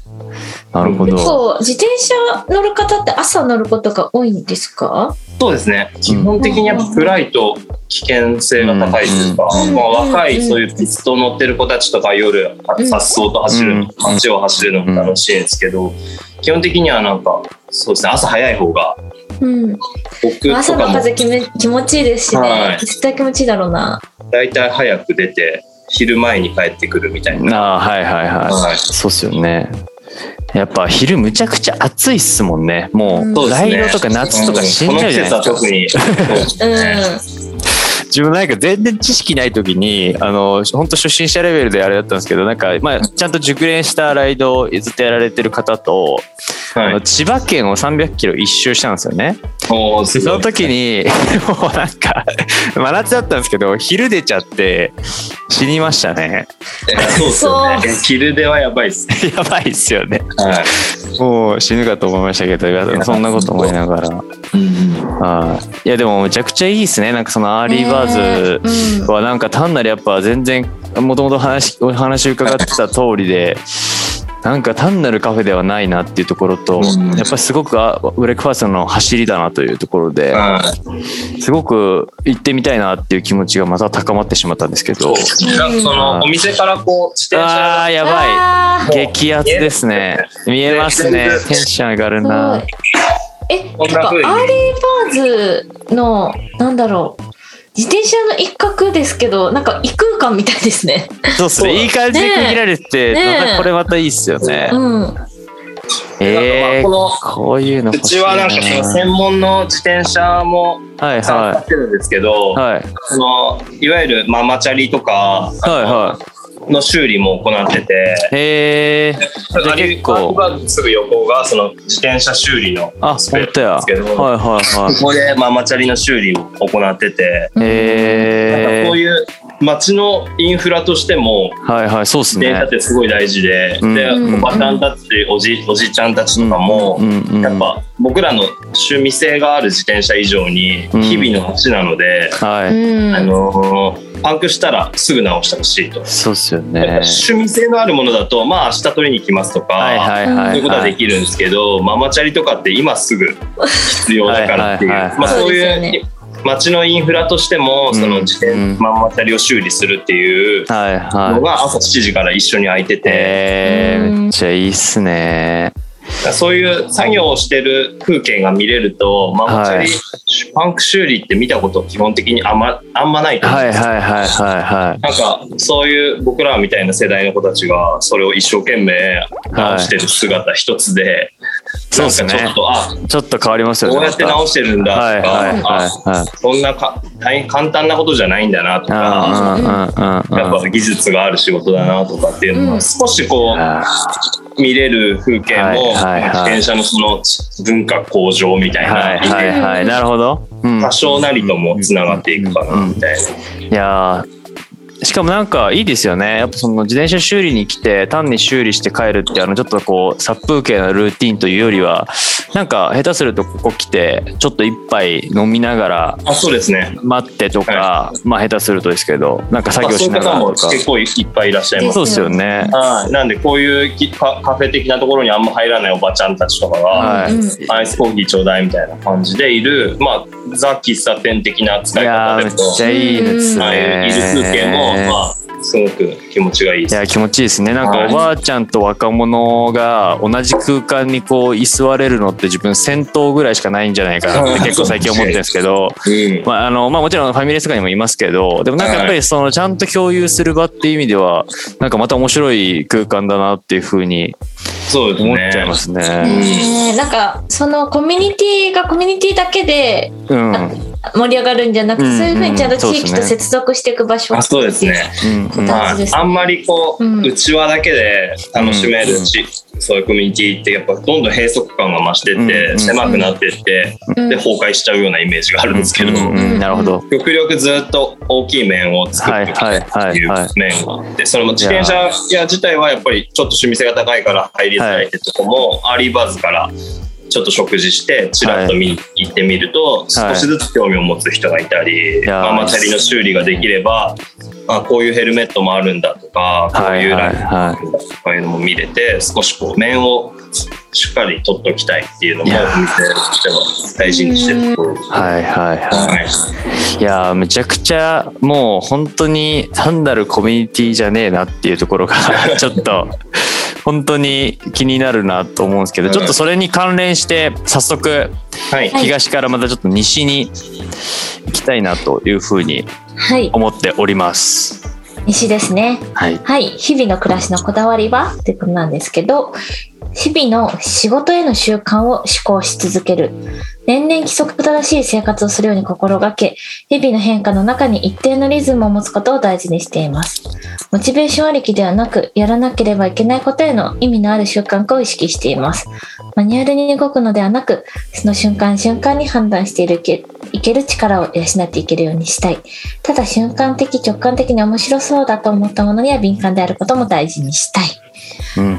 A: なるほ
B: 結
A: ど。
B: 構自転車乗る方って朝乗ることが多いんですか？
C: そうですね。基本的にやっぱ暗いと危険性が高いというか、
B: うん。
C: まあ、若
B: うん。
C: いそういうピスト乗ってる子たちとか夜
B: うん
C: さっそうと走る、
A: うん。
C: 街を走るのも楽しいんですけど、基本的にはなんかそうですね朝早い方が
B: うん。
C: 僕
B: 朝の風気め気持ちいいですしね、
C: はい。
B: 絶対気持ちいいだろうな。
C: 大体早く出て昼前に帰ってくるみたいな。
A: ああはいはいはい。
C: はい。
A: そうっすよね。やっぱ昼むちゃくちゃ暑いっすもんね。も
B: う
A: ライドとか夏とか死んじゃうじゃないですか。
C: うん。
A: 自分なんか全然知識ない時にあの本当初心者レベルであれだったんですけどなんか、まあ、ちゃんと熟練したライドをずっとやられてる方と、あ
C: はい。
A: の千葉県を300キロ一周したんですよね。
C: お
A: その時に もうなんか真夏だったんですけど昼出ちゃって死にましたね。
C: そうですよね。昼出はやばいです。
A: やばいっすよね。
C: はい。
A: もう死ぬかと思いましたけどいやそんなこと思いながら。はいいやでもめちゃくちゃいいですねなんかそのアーリーバーズ
B: うん
A: はなんか単なるやっぱ全然もともと話お話伺ってた通りでなんか単なるカフェではないなっていうところと
C: うん。
A: やっぱりすごくあブレックファーストの走りだなというところで
C: はい。
A: すごく行ってみたいなっていう気持ちがまた高まってしまったんですけど。
C: んかそのお店からこう自転
A: あ
C: 車
A: ーやば
B: あ
A: い激アツですね。見えますね。テンション上がるな。
B: え
C: こんな風に。
B: なんかアーリーバーズのなんだろう自転車の一角ですけどなんか異空間みたいですね。
A: そうっすね。いい感じで区切られてて
B: ね
A: これまたいいっすよね。
B: うん。
A: えー
C: この
A: こういうの
C: うちはなんかその専門の自転車も
A: はい
C: 参加
A: は
C: してるんですけど、
A: いはい。
C: そのいわゆるママチャリとか
A: はいは
C: の修理も行ってて、
A: いへえ結構。
C: すぐ横がその自転車修理の
A: あ
C: スペースですけど、
A: はいはいは
C: ここでママチャリの修理を行ってて、
A: へえ
C: こういう街のインフラとしても
A: はいはいそうっすね。
C: 自転車ってすごい大事で、
A: うん。
C: で
B: うん。
C: おばちゃんたちおじおじちゃんたちとかも、
A: うん。うん
C: やっぱ僕らの趣味性がある自転車以上に
A: うん。
C: 日々の走なので、
A: はい。
B: うん。
C: あのーパンクしたらすぐ直してほしいと。
A: そうっすよね。
C: 趣味性のあるものだとまあ明日取りに来ますとか、
A: はいはいはい
C: そういうことはできるんですけど、ママチャリとかって今すぐ必要だからっていう、まあ、そういう
B: ね。
C: 街のインフラとしても、
A: うん。
C: その自転
A: うん。
C: ママチャリを修理するっていう
A: はいはい。
C: のが朝7時から一緒に空いてて、
A: えーめっちゃいいっすね
C: そういう作業をしてる風景が見れるとママチャリ、
A: はい
C: パンク修理って見たこと基本的にあんまあんまないと思うんですよ。
A: はいはいはいはいはい。
C: なんかそういう僕らみたいな世代の子たちがそれを一生懸命直してる姿一つで、
A: そうですね。
C: なんかちょっとあ
A: ちょっと変わりますよね。
C: こうやって直してるんだとか、
A: はいはいはい
C: あ
A: はい。
C: そんなか大変簡単なことじゃないんだなとか、
A: うんうんうんうん
C: やっぱ技術がある仕事だなとかっていうのも
B: うん。
C: 少しこ
A: あ
C: う見れる風景も、自転車のその文化向上みたい
A: ーはい
C: な、
A: はいはい。なるほど。うん
C: 多少なりともつながっていくかなみたいな。
A: いやーしかもなんかいいですよねやっぱその自転車修理に来て単に修理して帰るってあのちょっとこう殺風景なルーティンというよりはなんか下手するとここ来てちょっと一杯飲みながら
C: あそうですね。
A: 待ってとか、まあ下手するとですけどなんか作業
C: あそういう
A: しなが
C: 方も
A: らとか
C: 結構いっぱいいらっしゃいます。
A: そうですよね。
C: はい、なんでこういうきカカフェ的なところにあんま入らないおばちゃんたちとかが、
A: はい。
B: うん
C: アイスコーヒーちょうだいみたいな感じでいる、まあ、ザ喫茶店的な使い方でも
A: っちゃいいです
C: はい。い
A: ね
C: る風景も、まあ、すごく気持ちがいいです。
A: いや気持ちいいですね。なんか
C: はい。
A: おばあちゃんと若者が同じ空間にこう居座れるのって自分戦闘ぐらいしかないんじゃないかなって結構最近思ってるんですけど
C: うん。
A: まああのまあ、もちろんファミレスとかにもいますけどでもなんかやっぱりそのちゃんと共有する場っていう意味ではなんかまた面白い空間だなっていうふうに
C: そうですね。
A: 思っちゃいますね。
B: ね。えなんかそのコミュニティがコミュニティだけで
A: うん、
B: 盛り上がるんじゃなくて、
A: うん
B: そういうふうにちゃんと地域と接続していく場所
C: あそうですね。ま
B: 事ですね。
C: あ、あんまりこう、
B: うん。
C: 内輪だけで楽しめるし、そういうコミュニティってやっぱどんどん閉塞感が増してって、
A: うん
C: 狭くなってって、
B: うん。
C: で崩壊しちゃうようなイメージがあるんですけど、
A: うんうんうん。なるほど。
C: 極力ずっと大きい面を作っていきたいっていう
A: はいはい。
C: 面があってその自転車屋自体はやっぱりちょっと趣味性が高いから入りづらいってとこも、アーリーバーズからちょっと食事してちらっと見に行ってみると、少しずつ興味を持つ人がいたり、ママチャリの修理ができればあこういうヘルメットもあるんだとかこういうラインもあるんだとかいうのも見れて少しこう面をしっかり取っておきたいっていうのもとしては大事にしてるところです。
A: はいはいは
C: はい
A: い。いやーめちゃくちゃもう本当に単なるコミュニティじゃねえなっていうところが ちょっと本当に気になるなと思うんですけどちょっとそれに関連して早速
C: はい。
B: はい。
A: 東からまたちょっと西に行きたいなというふうに
B: はい。
A: 思っております。
B: 西ですね。
A: はい。
B: はい。日々の暮らしのこだわりはってことなんですけど日々の仕事への習慣を思考し続ける年々規則正しい生活をするように心がけ日々の変化の中に一定のリズムを持つことを大事にしています。モチベーションありきではなくやらなければいけないことへの意味のある習慣化を意識しています。マニュアルに動くのではなくその瞬間瞬間に判断しているけいける力を養っていけるようにしたい。ただ瞬間的直感的に面白そうだと思ったものには敏感であることも大事にしたい。
A: うん。
B: い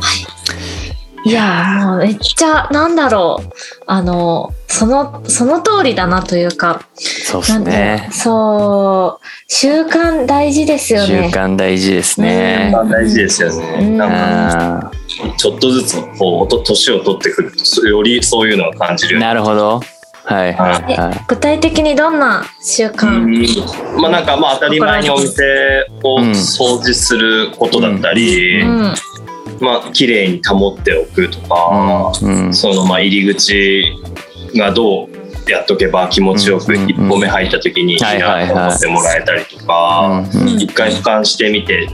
B: やーもうめっちゃなんだろう。あのそのその通りだなというか
A: そうですね。
B: う。そう習慣大事ですよ
A: 習
B: ね
A: 慣大事ですね。
C: まあ大事ですよね。
B: うん。
C: なんか
A: あ
C: ちょっとずつこうと年を取ってくるとよりそういうのを感じる
A: なる。ほど。はいはいはい。
B: 具体的にどんな習慣、
C: うん。まあなんかまあ当たり前にお店を掃除することだったり、
B: うん
C: まあ綺麗に保っておくとか、
A: うん
C: そのまあ入り口がどうやっとけば気持ちよく
A: うん
C: 一歩目入った時にいいなと思ってもらえたりとか、一回俯瞰してみて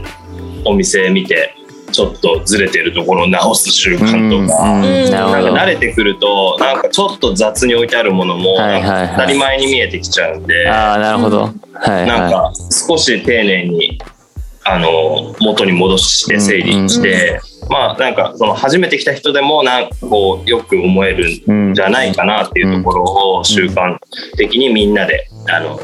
C: お店見てちょっとずれてるところを直す習慣とか。
A: な
C: んか慣れてくるとなんかちょっと雑に置いてあるものも当たり前に見えてきちゃうんで、
A: ああなるほど。
C: なんか少し丁寧にあの元に戻して整理して、まあなんかその初めて来た人でもなんかこうよく思える
A: ん
C: んじゃないかなっていうところを習慣的にみんなであの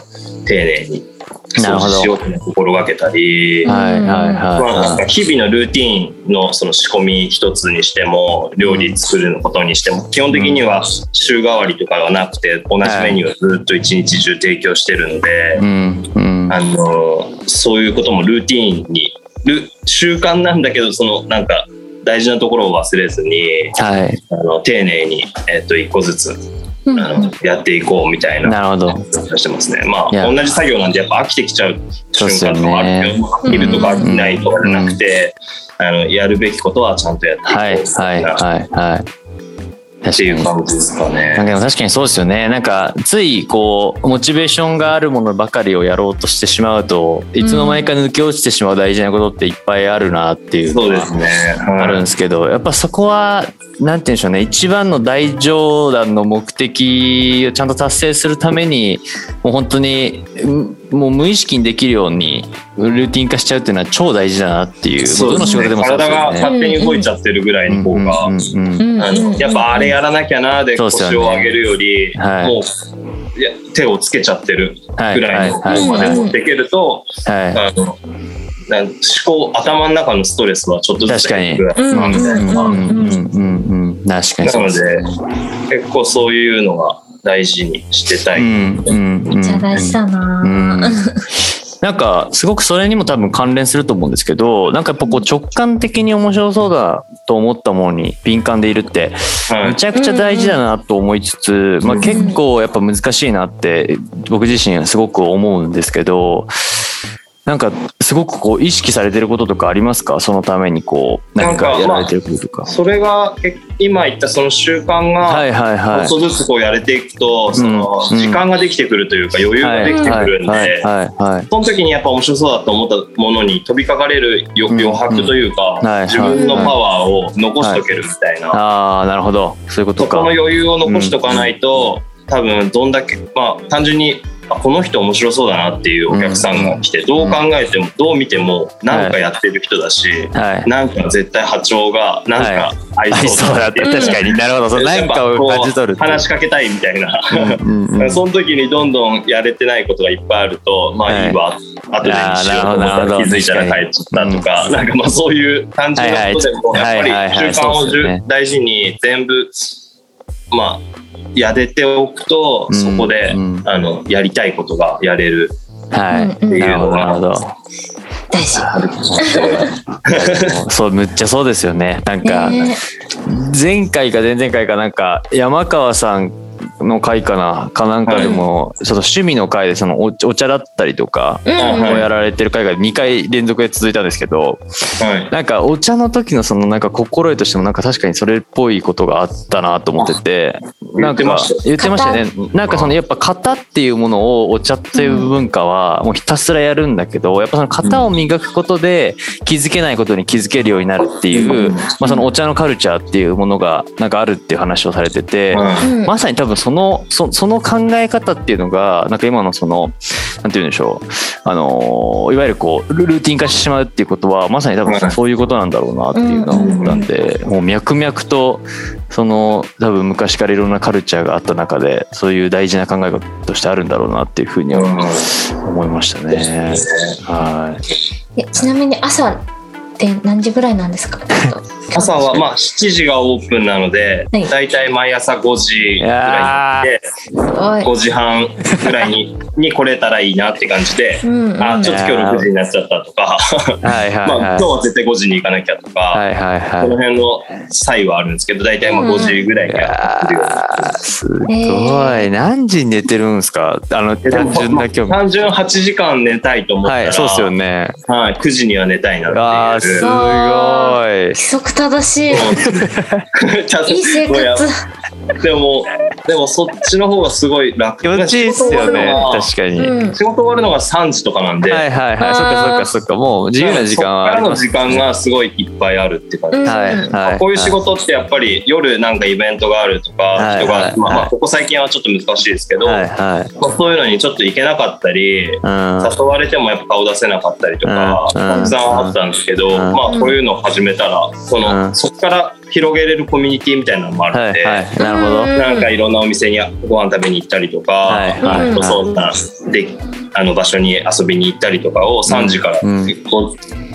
C: 丁寧に掃除しようと心がけたり。
A: はいはいは
C: か日々のルーティーンのその仕込み一つにしても料理作るのことにしても基本的には週替わりとかはなくて同じメニューをずっと一日中提供してるので、あのそういうこともルーティーンにル習慣なんだけどそのなんか大事なところを忘れずに
A: はい。
C: あの丁寧に、えっと一個ずつ
B: うん
C: あのやっていこうみたいな
A: なるほど。
C: してますね。まあ同じ作業なんでやっぱ飽きてきちゃう瞬間とかあるけど、飽きるとか飽きないとかじゃなくて、あのやるべきことはちゃんとやっていこう
A: はい
C: みたな
A: はいいはいはい。
C: っていう感じですか
A: なん
C: ね。
A: かでも確かにそうですよね。なんかついこうモチベーションがあるものばかりをやろうとしてしまうといつの間にか抜け落ちてしまう大事なことっていっぱいあるなっていうのは
C: そうですね。
A: あるんですけどやっぱそこはなんて言うんでしょうね一番の大上段の目的をちゃんと達成するためにもう本当にうんもう無意識にできるようにルーティン化しちゃうっていうのは超大事だなっていう
C: そうね。
A: どの仕事でもそうです
C: 体が
A: よね。
C: 勝手に動いちゃってるぐらいの方が、
A: うんうんうんうん。
C: あのやっぱあれやらなきゃなで腰を上げるより、
A: はい。
C: もういや手をつけちゃってるぐらいの
A: はい
C: 方まで持っていけると、
A: は
C: あのなん思考頭の中のストレスはちょっとずつ減るなみたい
A: い。
C: なのが
A: うん。うん。うん。うん。うん。確かにそうです。ね。
C: 結構そういうのが大事にしてたい。
A: うんうん
B: めっちゃ大事だな、
A: うん。なんかすごくそれにも多分関連すると思うんですけどなんかやっぱこう直感的に面白そうだと思ったものに敏感でいるって
C: はい。
A: むちゃくちゃ大事だなと思いつつ、まあ、結構やっぱ難しいなって僕自身すごく思うんですけどなんかすごくこう意識されてることとかありますか？そのためにこう何かやられてることとか。
C: それがえ今言ったその習慣
A: はい
C: が
A: はいはい。
C: ちょっとずつこうやれていくと、その
A: うん
C: 時間ができてくるというか余裕ができてくるん
A: はい
C: で。その時にやっぱ面白そうだと思ったものに飛びかかれる余白というか、
A: はい
C: 自分のパワーを残しとけるみたいな、
A: ああなるほど。そういうことか。
C: そこの余裕を残しとかないと、多分どんだけまあ単純にあこの人面白そうだなっていうお客さんが来て、どう考えてもどう見ても何かやってる人だし、
A: はい。
C: なんか絶対波長がなんか合いそ
A: そううだって
C: だなっていう。
A: 確かになるほど。そうなんかを感じ取る
C: 話しかけたいみたいな、その時にどんどんやれてないことがいっぱいあるとまあい。いわ、後でにしようと思ったら気づいたら帰っちゃったとか、なんかまあそういう単純なことでも
A: はいはい
C: やっぱり習慣を大事に全部まあやれておくと
A: うん
C: そこで、
A: うん
C: あのやりたいことがやれる
A: はい。
B: うん
C: っていうの
A: なるほどなる
C: が
A: ほど。
B: 大事
A: そうむっちゃそうですよね。なんか
B: ね
A: 前回か前々回かなんか山川さんの回かなかなんかでも、ちょっと趣味の回でそのおお茶だったりとかをやられてる回が2回連続で続いたんですけど
C: はい。
A: なんかお茶の時のそのなんか心得としてもなんか確かにそれっぽいことがあったなと思っててなんか
C: 言ってました。
A: ね。なんかそのやっぱ型っていうものをお茶っていう文化はもうひたすらやるんだけどやっぱその型を磨くことで気づけないことに気づけるようになるっていう、まあ、そのお茶のカルチャーっていうものがなんかあるっていう話をされてて。まさに多分そのそその考え方っていうのがなんか今のそのなんて言うんでしょう。あのいわゆるこうルルーティン化してしまうっていうことはまさに多分
C: はい。
A: そういうことなんだろうなっていうのは思ったんで、もう脈々とその多分昔からいろんなカルチャーがあった中でそういう大事な考え方としてあるんだろうなっていうふうには思いましたね。はい。
B: えちなみに朝って何時ぐらいなんですか？
C: 朝はまあ7時がオープンなので、
B: はい。
C: だいたい毎朝5時ぐらいに行って
B: おい
C: 5時半ぐらいにに来れたらいいなって感じで、
B: うんうん。
C: あちょっと今日6時になっちゃったとか、
A: はいはい
C: まあ、
A: はい
C: 今日は絶対5時に行かなきゃとか、
A: はいはい
C: こ
A: はい。
C: の辺の際はあるんですけど大体まあ5時ぐらいからやってるよ。うに
A: あーすごい。何時に寝てるんですか？あの単純な興味
C: まあ単純8時間寝たいと思ったら、
A: はいそうですよね
C: はい、9時には寝たいなっていう。
A: ごい
B: 規則正しい。いい生活。
C: でもでもそっちの方がすごい楽。
A: 気持ちいいっすよね。確かに、
B: うん
C: 仕事終わるのが3時とかなんで、
A: はいはいはい。そっかそっかそっか。もう自由な時間はあります
C: そっからの時間がすごいいっぱいあるって感じ、
B: うん
A: はいはい。
C: こういう仕事ってやっぱり夜なんかイベントがあるとか、
A: はい
C: 人が、
A: はい。
C: まあ、ここ最近はちょっと難しいですけど、
A: はいはい。
C: まあ、そういうのにちょっと行けなかったり、
A: うん。
C: 誘われてもやっぱ顔出せなかったりとか、
A: うん。
C: たくさんあったんですけど、
A: うん。
C: まあこういうのを始めたらその、
A: うん。
C: そこから広げれるコミュニティみたいなのもあるんで、
A: はいはい。なるほど。
B: うん。
C: なんかいろんなお店にご飯食べに行ったりとか、
A: はい
B: はい。
C: そんなであの場所に遊びに行ったりとかを3時から
A: うん。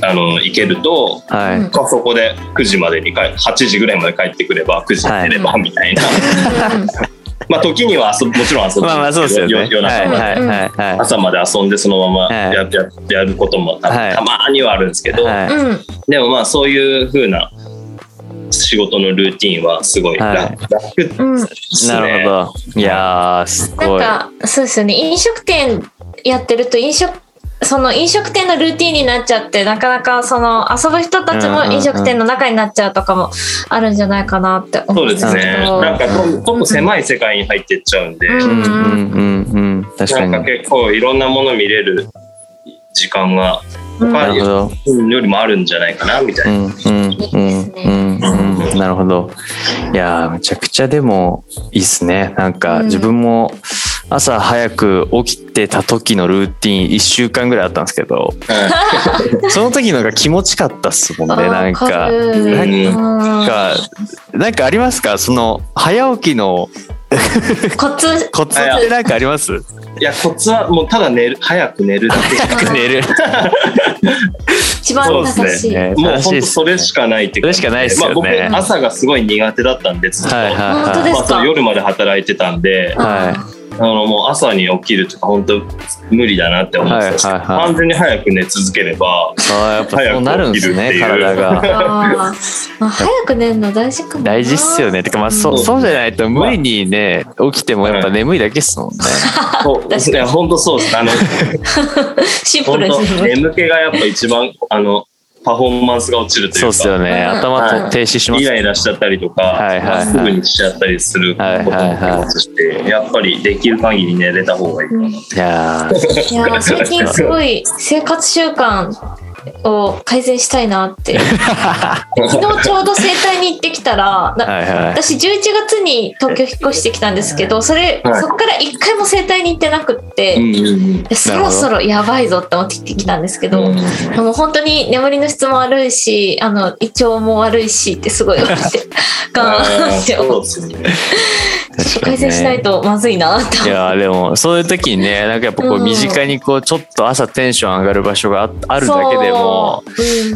C: あの行けると、
A: はい。
C: そこで9時までに帰8時ぐらいまで帰ってくれば9時に寝ればみたいな、まあ時にはもちろん遊ぶ。
A: まあまあそうですよね。
C: よ夜中まで、
A: はいはいはいはい。
C: 朝まで遊んでそのまま
A: はい。
C: や,、ややることもた,、
A: はい。
C: たまにはあるんですけど、でもまあそういう風な仕事のルーティンはすごい楽,、
A: はい。
C: 楽ですね。
A: なるほど。いやーす
B: なん
A: ごい
B: かそうですよね。飲食店やってると飲食その飲食店のルーティンになっちゃってなかなかその遊ぶ人たちも飲食店の中になっちゃうとかもあるんじゃないかなって思
C: そううん
B: でけ
C: ですすね。
B: ど。
C: なんかと、ちょっと狭い世界に入ってっちゃうんで、
B: うん
A: うんうんうん。確かに。
C: なんか結構いろんなもの見れる時間が他
A: るほど
C: よりもあるんじゃないかなみたいな。
A: うん。うん。うん。うん。うん。なるほど。いやーめちゃくちゃでもいいっすね。なんか
B: うん。
A: 自分も朝早く起きてた時のルーティン1週間ぐらいあったんですけどその時のが気持ちかったっすもんねなんか。
B: わる。
C: うん
B: うん。
A: かなんかありますか？その早起きの
B: コツ？
A: コツってなんかあります？
C: いやコツはもうただ寝る早く寝るだけ。
A: 早く寝る。
B: 一番正しい。
A: ね
C: もうそれしかないって
A: それしかないっすよね。
C: まあ、僕朝がすごい苦手だったんでずっと、
A: はいはいは
B: ですか？
C: まあ、夜まで働いてたんで。
A: はい
C: あのもう朝に起きるとか本当無理だなって思ってた。し、
A: はいはいはい。
C: 完全に早く寝続ければ
A: いあーやっぱそうなるんですね体が。
B: まあ早く寝るの大事かもな。
A: 大事っすよね。てかまあそ
C: うん。
A: そうじゃないと無理にね起きてもやっぱ眠いだけっすもんね。
C: そう いや本当そうです。あの
B: シンプ
C: 本当
B: ルに。
C: 眠気がやっぱ一番あのパフォーマンスが落ちるというか。
A: そうっすよね。
B: うん
A: 頭と停止します。
C: イライラしちゃったりとか、
A: はいはいはい。
C: まっすぐにしちゃったりすることもありますし、やっぱりできる限り寝れた方がいいかな。
A: いやー。
B: いやー最近すごい生活習慣を改善したいなって。昨日ちょうど整体に行ってきたら、な
A: はいはい。
B: 私11月に東京引っ越してきたんですけど、それ、
C: はい。
B: そっから一回も整体に行ってなくって、
C: うんうん
B: でそろそろやばいぞって思ってきたんですけど、
C: うん。
B: でも本当に眠りの質も悪いし、あの胃腸も悪いしってすごい思って、ガーンって思っ
C: ですね。
B: て、改善しないとまずいな。
A: いやーでもそういう時にねなんかやっぱこう
B: うん
A: 身近にこうちょっと朝テンション上がる場所がああるだけでも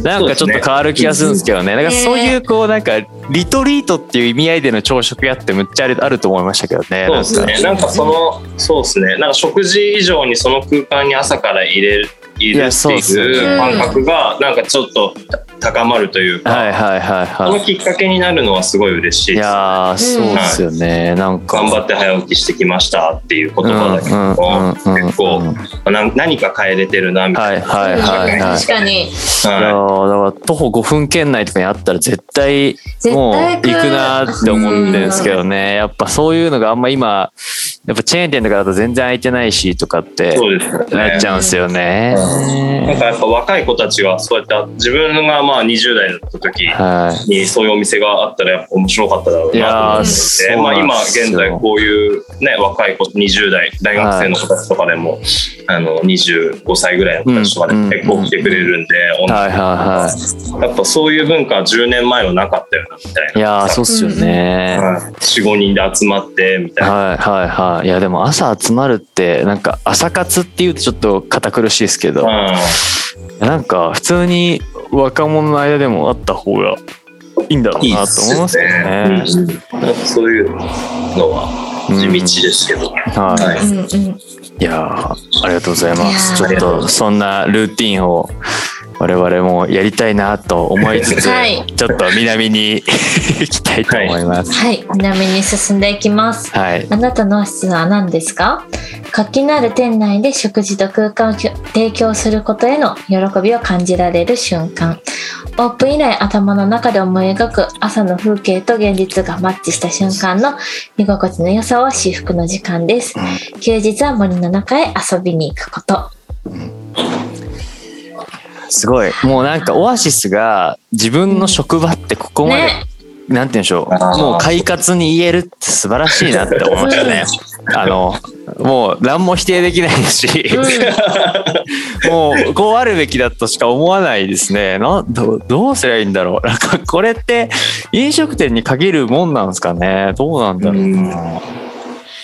A: なんかちょっと変わる気がするんですけどね。なんかそういうこうなんかリトリートっていう意味合いでの朝食屋ってむっちゃあるあると思いましたけどね。
C: そうですね。なんかその、そうですね。なんか食事以上にその空間に朝から入れる、入れて
A: そうっすよね
C: いう感覚が、なんかちょっと高まるというか、
A: はいはいはい
C: その
A: は
C: きっかけになるのはすごい嬉しい
A: い。い
C: です。
A: やーそうですよね。なんか。
C: 頑張って早起きしてきましたっていう言葉だけど
A: うんうん
C: も、
A: うんうん
C: 結構、な何か変えれてるなみたいな。
A: はいはいはいはい
B: 確かに。
A: いや
C: は
A: ーだから徒歩5分圏内とかにあったら絶対
B: 絶
A: もう
B: 対
A: 行くなーって思ってるんですけどね。やっぱそういうのがあんま今、やっぱチェーン店とかだと全然空いてないしとかって
C: い。そうですよね。
A: なっちゃうんですよね。
C: なんかやっぱ若い子たちがそうやって自分がまあ20代だった時
A: はい。
C: にそういうお店があったらやっぱ面白かっただろうなと思ってまあ、今現在こういうね若い子20代大学生の子たちとかでも、あの25歳ぐらいの子たちとかでも結構来てくれるんで。やっぱそういう文化は10年前はなかったよなみたいな。
A: いやーそうっすよね。
C: はい45人で集まってみたいな。
A: はいはいはい。いやでも朝集まるってなんか朝活っていうとちょっと堅苦しいですけど、なんか普通に若者の間でもあった方がいいんだろう
C: いい
A: なと思いますよね。
C: うんなんかそういうのは地道ですけど。
A: は
C: はい
B: うんうん。
A: い。いやーありがとうございます。ちょっとそんなルーティンを我々もやりたいなと思いつつ、
B: はい
A: ちょっと南に 行きたいと思います。
B: はい、南に進んでいきます。
A: はい。
B: あなたの質は何ですか？活気のある店内で食事と空間を提供することへの喜びを感じられる瞬間。オープン以来頭の中で思い描く朝の風景と現実がマッチした瞬間の居心地の良さは至福の時間です。休日は森の中へ遊びに行くこと。
A: すごい。もうなんかオアシスが自分の職場ってここまで、
B: ね。
A: なんて言うんでしょう。もう快活に言えるって素晴らしいなって思いましたね。あの、もう何も否定できないですし、もうこうあるべきだとしか思わないですね。などどうすればいいんだろう。なんかこれって飲食店に限るもんなんですかね。どうなんだろうな。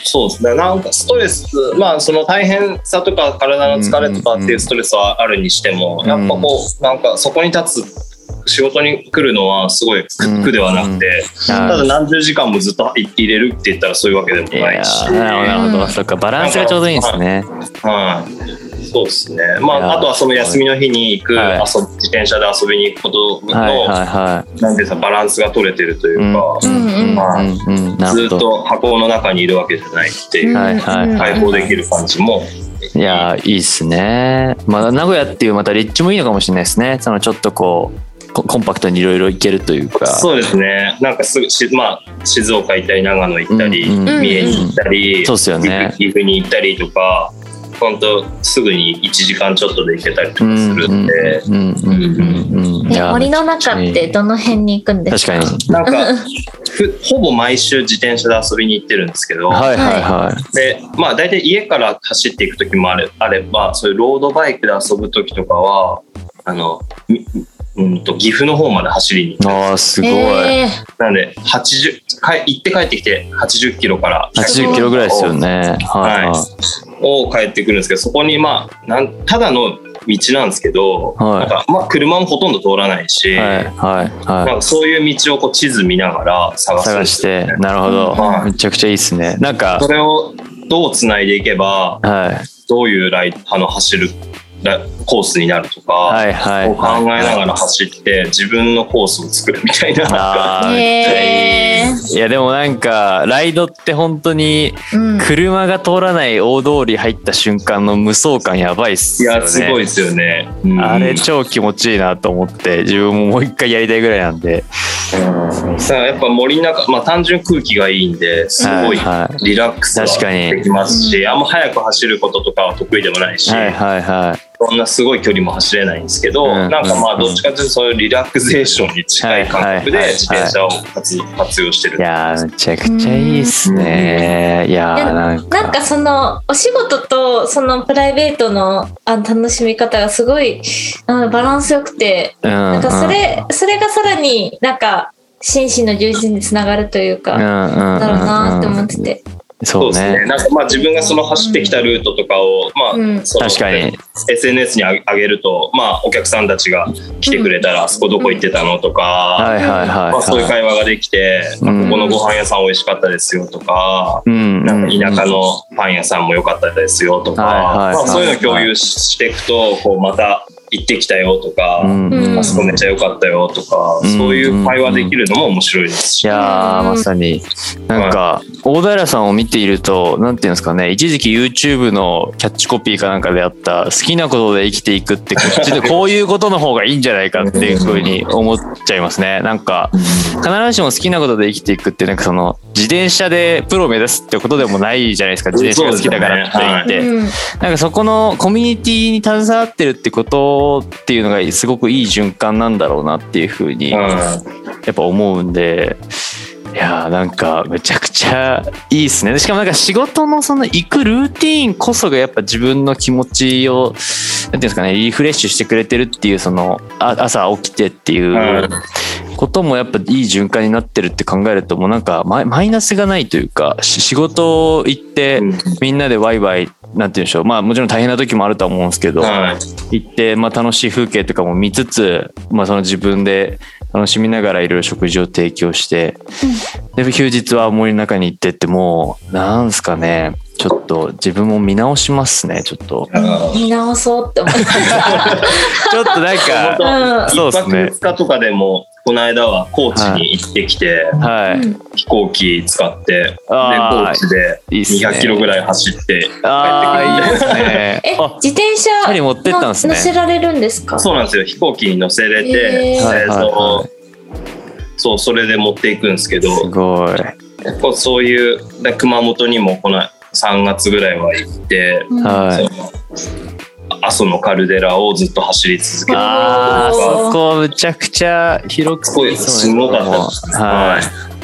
C: そうですね。なんかストレス、まあその大変さとか体の疲れとかっていうストレスはあるにしても、
A: うん
C: やっぱこう、なんかそこに立つ仕事に来るのはすごい苦ではなくて、ただ何十時間もずっと入れるって言ったらそういうわけでもないし。
A: ーなるほど。そっかバランスがちょうどいいんですね。
C: はい。そうですね。まあ、あとはその休みの日に行く、
A: はい
C: 自転車で遊びに行くことの、
A: はいはいは
C: なんていうかバランスが取れてるというか、
A: い。
B: うんうん
C: まあ
A: うんうん。
C: ずっと箱の中にいるわけじゃないっていう、
A: はいはい
B: うん
C: 解放できる感じも
A: いやーいいっすね。まあ名古屋っていうまた立地もいいのかもしれないですね。そのちょっとこうココンパクトにいろいろ行けるというか。
C: そうですね。なんかすぐし、まあ、静岡行ったり、長野行ったり、
A: うん
B: うん
C: 三重に行ったり、
A: そうっすよね
C: 岐阜に行ったりとか、本当すぐに1時間ちょっとで行けたりとかするんで、
B: 森の中ってどの辺に行くんですか
A: 確かに。
C: なんか、ふほぼ毎週自転車で遊びに行ってるんですけど、
A: はいはいはい。
C: で、まあ大体家から走っていく時もあれあれば、そういうロードバイクで遊ぶ時とかは、あの、うんと岐阜の方まで走りに行ったり
A: ああすごい。
B: えー
C: なんで、80、か行って帰ってきて80キロから
A: 80キロぐらいですよね。はいはい。
C: を帰ってくるんですけど、そこにまあ、なんただの道なんですけど、
A: はい
C: なんかまあ車もほとんど通らないし、
A: はいはい
C: なん
A: は
C: かそういう道をこう地図見ながら探
A: い。
C: すん
A: 探して、なるほど
C: は。い
A: めちゃくちゃいいっすね。なんか
C: そ、れをどうつないでいけば、
A: はい。
C: どういうライあの走るラコースになるとか、
A: はいはい
C: を考え
A: はい。
C: ながら走って自分のコースを作るみたいな。
A: あーいやでもなんかライドって本当に
B: うん
A: 車が通らない大通り入った瞬間の無双感やばいっすよね。
C: いや、すごいですよね。うん
A: あれ超気持ちいいなと思って自分ももう一回やりたいぐらいなんで。
C: だからやっぱ森の中、まあ単純空気がいいんで、すごい
A: は
C: リラックスは
A: 確かに
C: できますし、あんま速く走ることとかは得意でもないし、
A: はいはいはい。
C: そんなすごい距離も走れないんですけど、
A: うん
C: なんかま
A: うん
C: あどっちかというとそういうリラクゼーションに近い感覚
A: はいはいはい
C: で自転車を活活用してる。
A: いやーめちゃくちゃいいっすね。いやなんか。
B: なんかそのお仕事とそのプライベートのあの楽しみ方がすごいあバランスよくて
A: うん、
B: なんかそれそれがさらになんか心身の充実につながるというか、
A: うんうんうんうん
B: だろうなって思ってて。
A: そう
C: ですね。
A: ね。
C: なんかまあ自分がその走ってきたルートとかを、まあ、
A: 確かに。
C: SNS に上げると、まあお客さんたちが来てくれたら、あそこどこ行ってたのとか、
A: はいはいはい
C: まあそういう
A: はい。
C: 会話ができて、まあ
A: うん
C: ここのご飯屋さん美味しかったですよとか、
A: うん
C: なんか田舎のパン屋さんも良かったですよとか、
A: はいはい
C: まあ、そういうのを共有ししていくと、こうまた行ってきたよとか、
A: うん。
B: うん
C: あそこめっちゃ良かったよとか、
A: うん。
C: そういう会話できるのも面白いです。し。
A: いやーまさに。なんか大平さんを見ているとなんていうんですかね一時期 YouTube のキャッチコピーかなんかであった好きなことで生きていくってこっちで こういうことの方がいいんじゃないかっていうふうに思っちゃいますね。なんか必ずしも好きなことで生きていくってなんかその自転車でプロを目指すってことでもないじゃないですか。自転車が好きだからって言って、
B: うん。
A: なんかそこのコミュニティに携わってるってことっていうのがすごくいい循環なんだろうなっていうふうにやっぱ思うんでいやーなんかめちゃくちゃいいっすねしかもなんか仕事のその行くルーティーンこそがやっぱ自分の気持ちをなんていうんですかねリフレッシュしてくれてるっていうそのあ朝起きてっていうこともやっぱいい循環になってるって考えるともうなんかマイナスがないというか仕事行ってみんなでワイワイなんて言うんでしょう。まあもちろん大変な時もあるとは思うんですけど、
C: はい。
A: 行って、まあ、楽しい風景とかも見つつ、まあ、その自分で楽しみながらいろいろ食事を提供して、で休日は森の中に行ってってもうなんすかねちょっと自分も見直しますねちょっと。
B: 見直そうって思って
A: ちょっとなんか
B: た。
A: そうですね。
C: 二日とかでもこの間は高知に行ってきて、
A: はい、
B: うん
C: 飛行機使ってで
A: あー
C: 高知で
A: いいっすね。
C: 200キロぐらい走って帰ってくる
A: ああいいですね。
B: え
A: あ
B: 自転車
A: チャリ持ってったんですね。
B: の乗せられるんですか？
C: そうなんですよ。飛行機に乗せれて、
B: へー。
A: はいはいはい。
C: そうそれで持っていくんですけど
A: すごい。
C: 結構そういうで熊本にもこの3月ぐらいは行って、
B: うん。
A: はい。
C: 阿蘇のカルデラをずっと走り続けて。
A: あそこむちゃくちゃ広く
C: す。ごいすごかったです
A: はい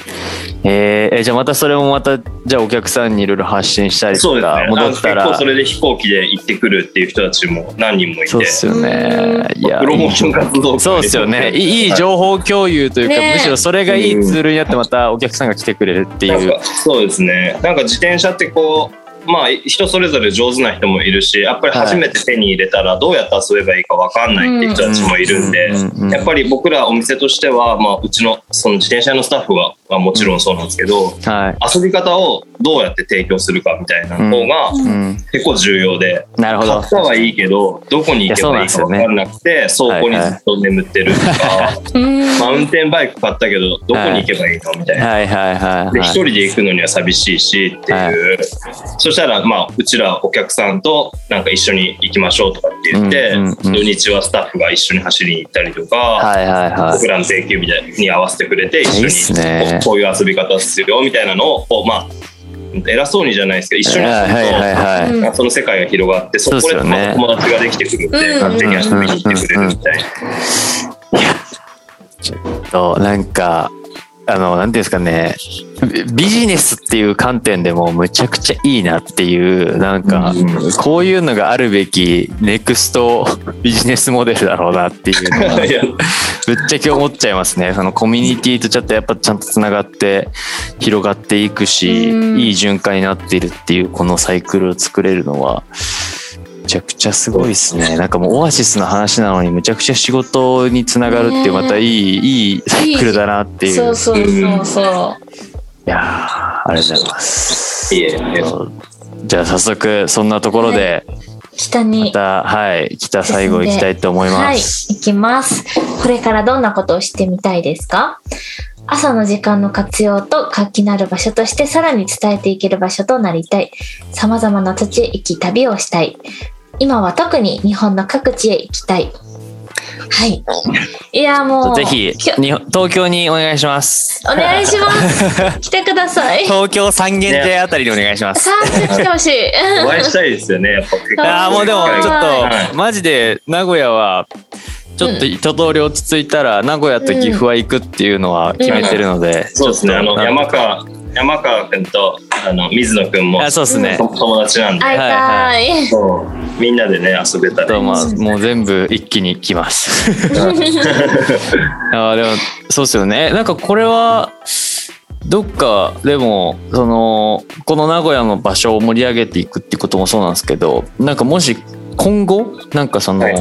A: えー。えじゃあまたそれもまたじゃあお客さんにいろいろ発信したりとか戻ったら。
C: 結構それで飛行機で行ってくるっていう人たちも何人もいて。
A: そうっすよね。いや
C: プロモーション活動
A: そうですよね。いい情報共有というか、
B: ね
A: むしろそれがいいツールになってまたお客さんが来てくれるっていう。
C: そうですね。なんか自転車ってこうまあ人それぞれ上手な人もいるしやっぱり初めて手に入れたらどうやって遊べばいいか分かんないって人たちもいるんで、やっぱり僕らお店としては、まあ、うちのその自転車屋のスタッフははもちろんそうなんですけど、
A: はい、
C: 遊び方をどうやって提供するかみたいな方が
A: うん、
C: 結構重要で、
A: なるほど。
C: 買ったはいいけどどこに行けばいいか分からなくて倉庫にずっと眠ってるとか、
B: うん。
C: マウンテンバイク買ったけどどこに行けばいいのみたいな。
A: はい。はいはいはい
C: で一人で行くのには寂しいしっていう、そしたら、まあ、うちらお客さんとなんか一緒に行きましょうとかって言って、
A: うんうんうん。
C: 土日はスタッフが一緒に走りに行ったりとか、
A: はいはいはい。
C: 僕らの定休日に合わせてくれて一緒に
A: ね。
C: こういう遊び方っすよみたいなのをまあ偉そうにじゃないですけど一緒に
A: はいはいはいはい。
C: その世界が広がってそこで友達ができてくるんで
B: うん
C: 勝手に遊びに行ってくれるみたいな。
A: となんかあのなんていうんですかね。ビビジネスっていう観点でもむちゃくちゃいいなっていうなんか
C: うん。
A: こういうのがあるべきネクストビジネスモデルだろうなっていうのが
C: いや。
A: ぶっちゃけ思っちゃいますね。そのコミュニティとちょっとやっぱちゃんとつながって広がっていくし
B: うん。
A: いい循環になっているっていうこのサイクルを作れるのはめちゃくちゃすごいですねなんかもうオアシスの話なのにむちゃくちゃ仕事につながるっていうまたいいいいサイクルだなっていう
B: そうそうそうそう。
A: いやーありがとうございます
C: いえ
A: じゃあ早速そんなところでま
B: 北に。
A: たはい北最後行きたいと思い
B: はい、
A: ます、
B: 行きます。これからどんなことをしてみたいですか？朝の時間の活用と活気のある場所としてさらに伝えていける場所となりたい。様々な土地へ行き旅をしたい。今は特に日本の各地へ行きたい。はい。いや、もう。
A: ぜひ東京にお願いします
B: お願いします。来てください。
A: 東京三軒茶屋あたりにお願いします
B: さあ、来てほしい。
C: お会いしたいですよねやっぱ
A: ああもうでもちょ
C: はい
A: っとマジで名古屋はちょっと一通り落ち着いたら名古屋と岐阜は行くっていうのは決めてるので、
C: そうですねあの山川山川君とあの水野君も
A: あそうですね、
C: と友達なんで。
B: 会いたい。
C: そう。みんなでね遊べたらいい
A: とまあもう全部一気に来ます。あーでもそうですよね。なんかこれはどっかでもそのこの名古屋の場所を盛り上げていくってこともそうなんですけどなんかもし今後なんかその、
C: はい。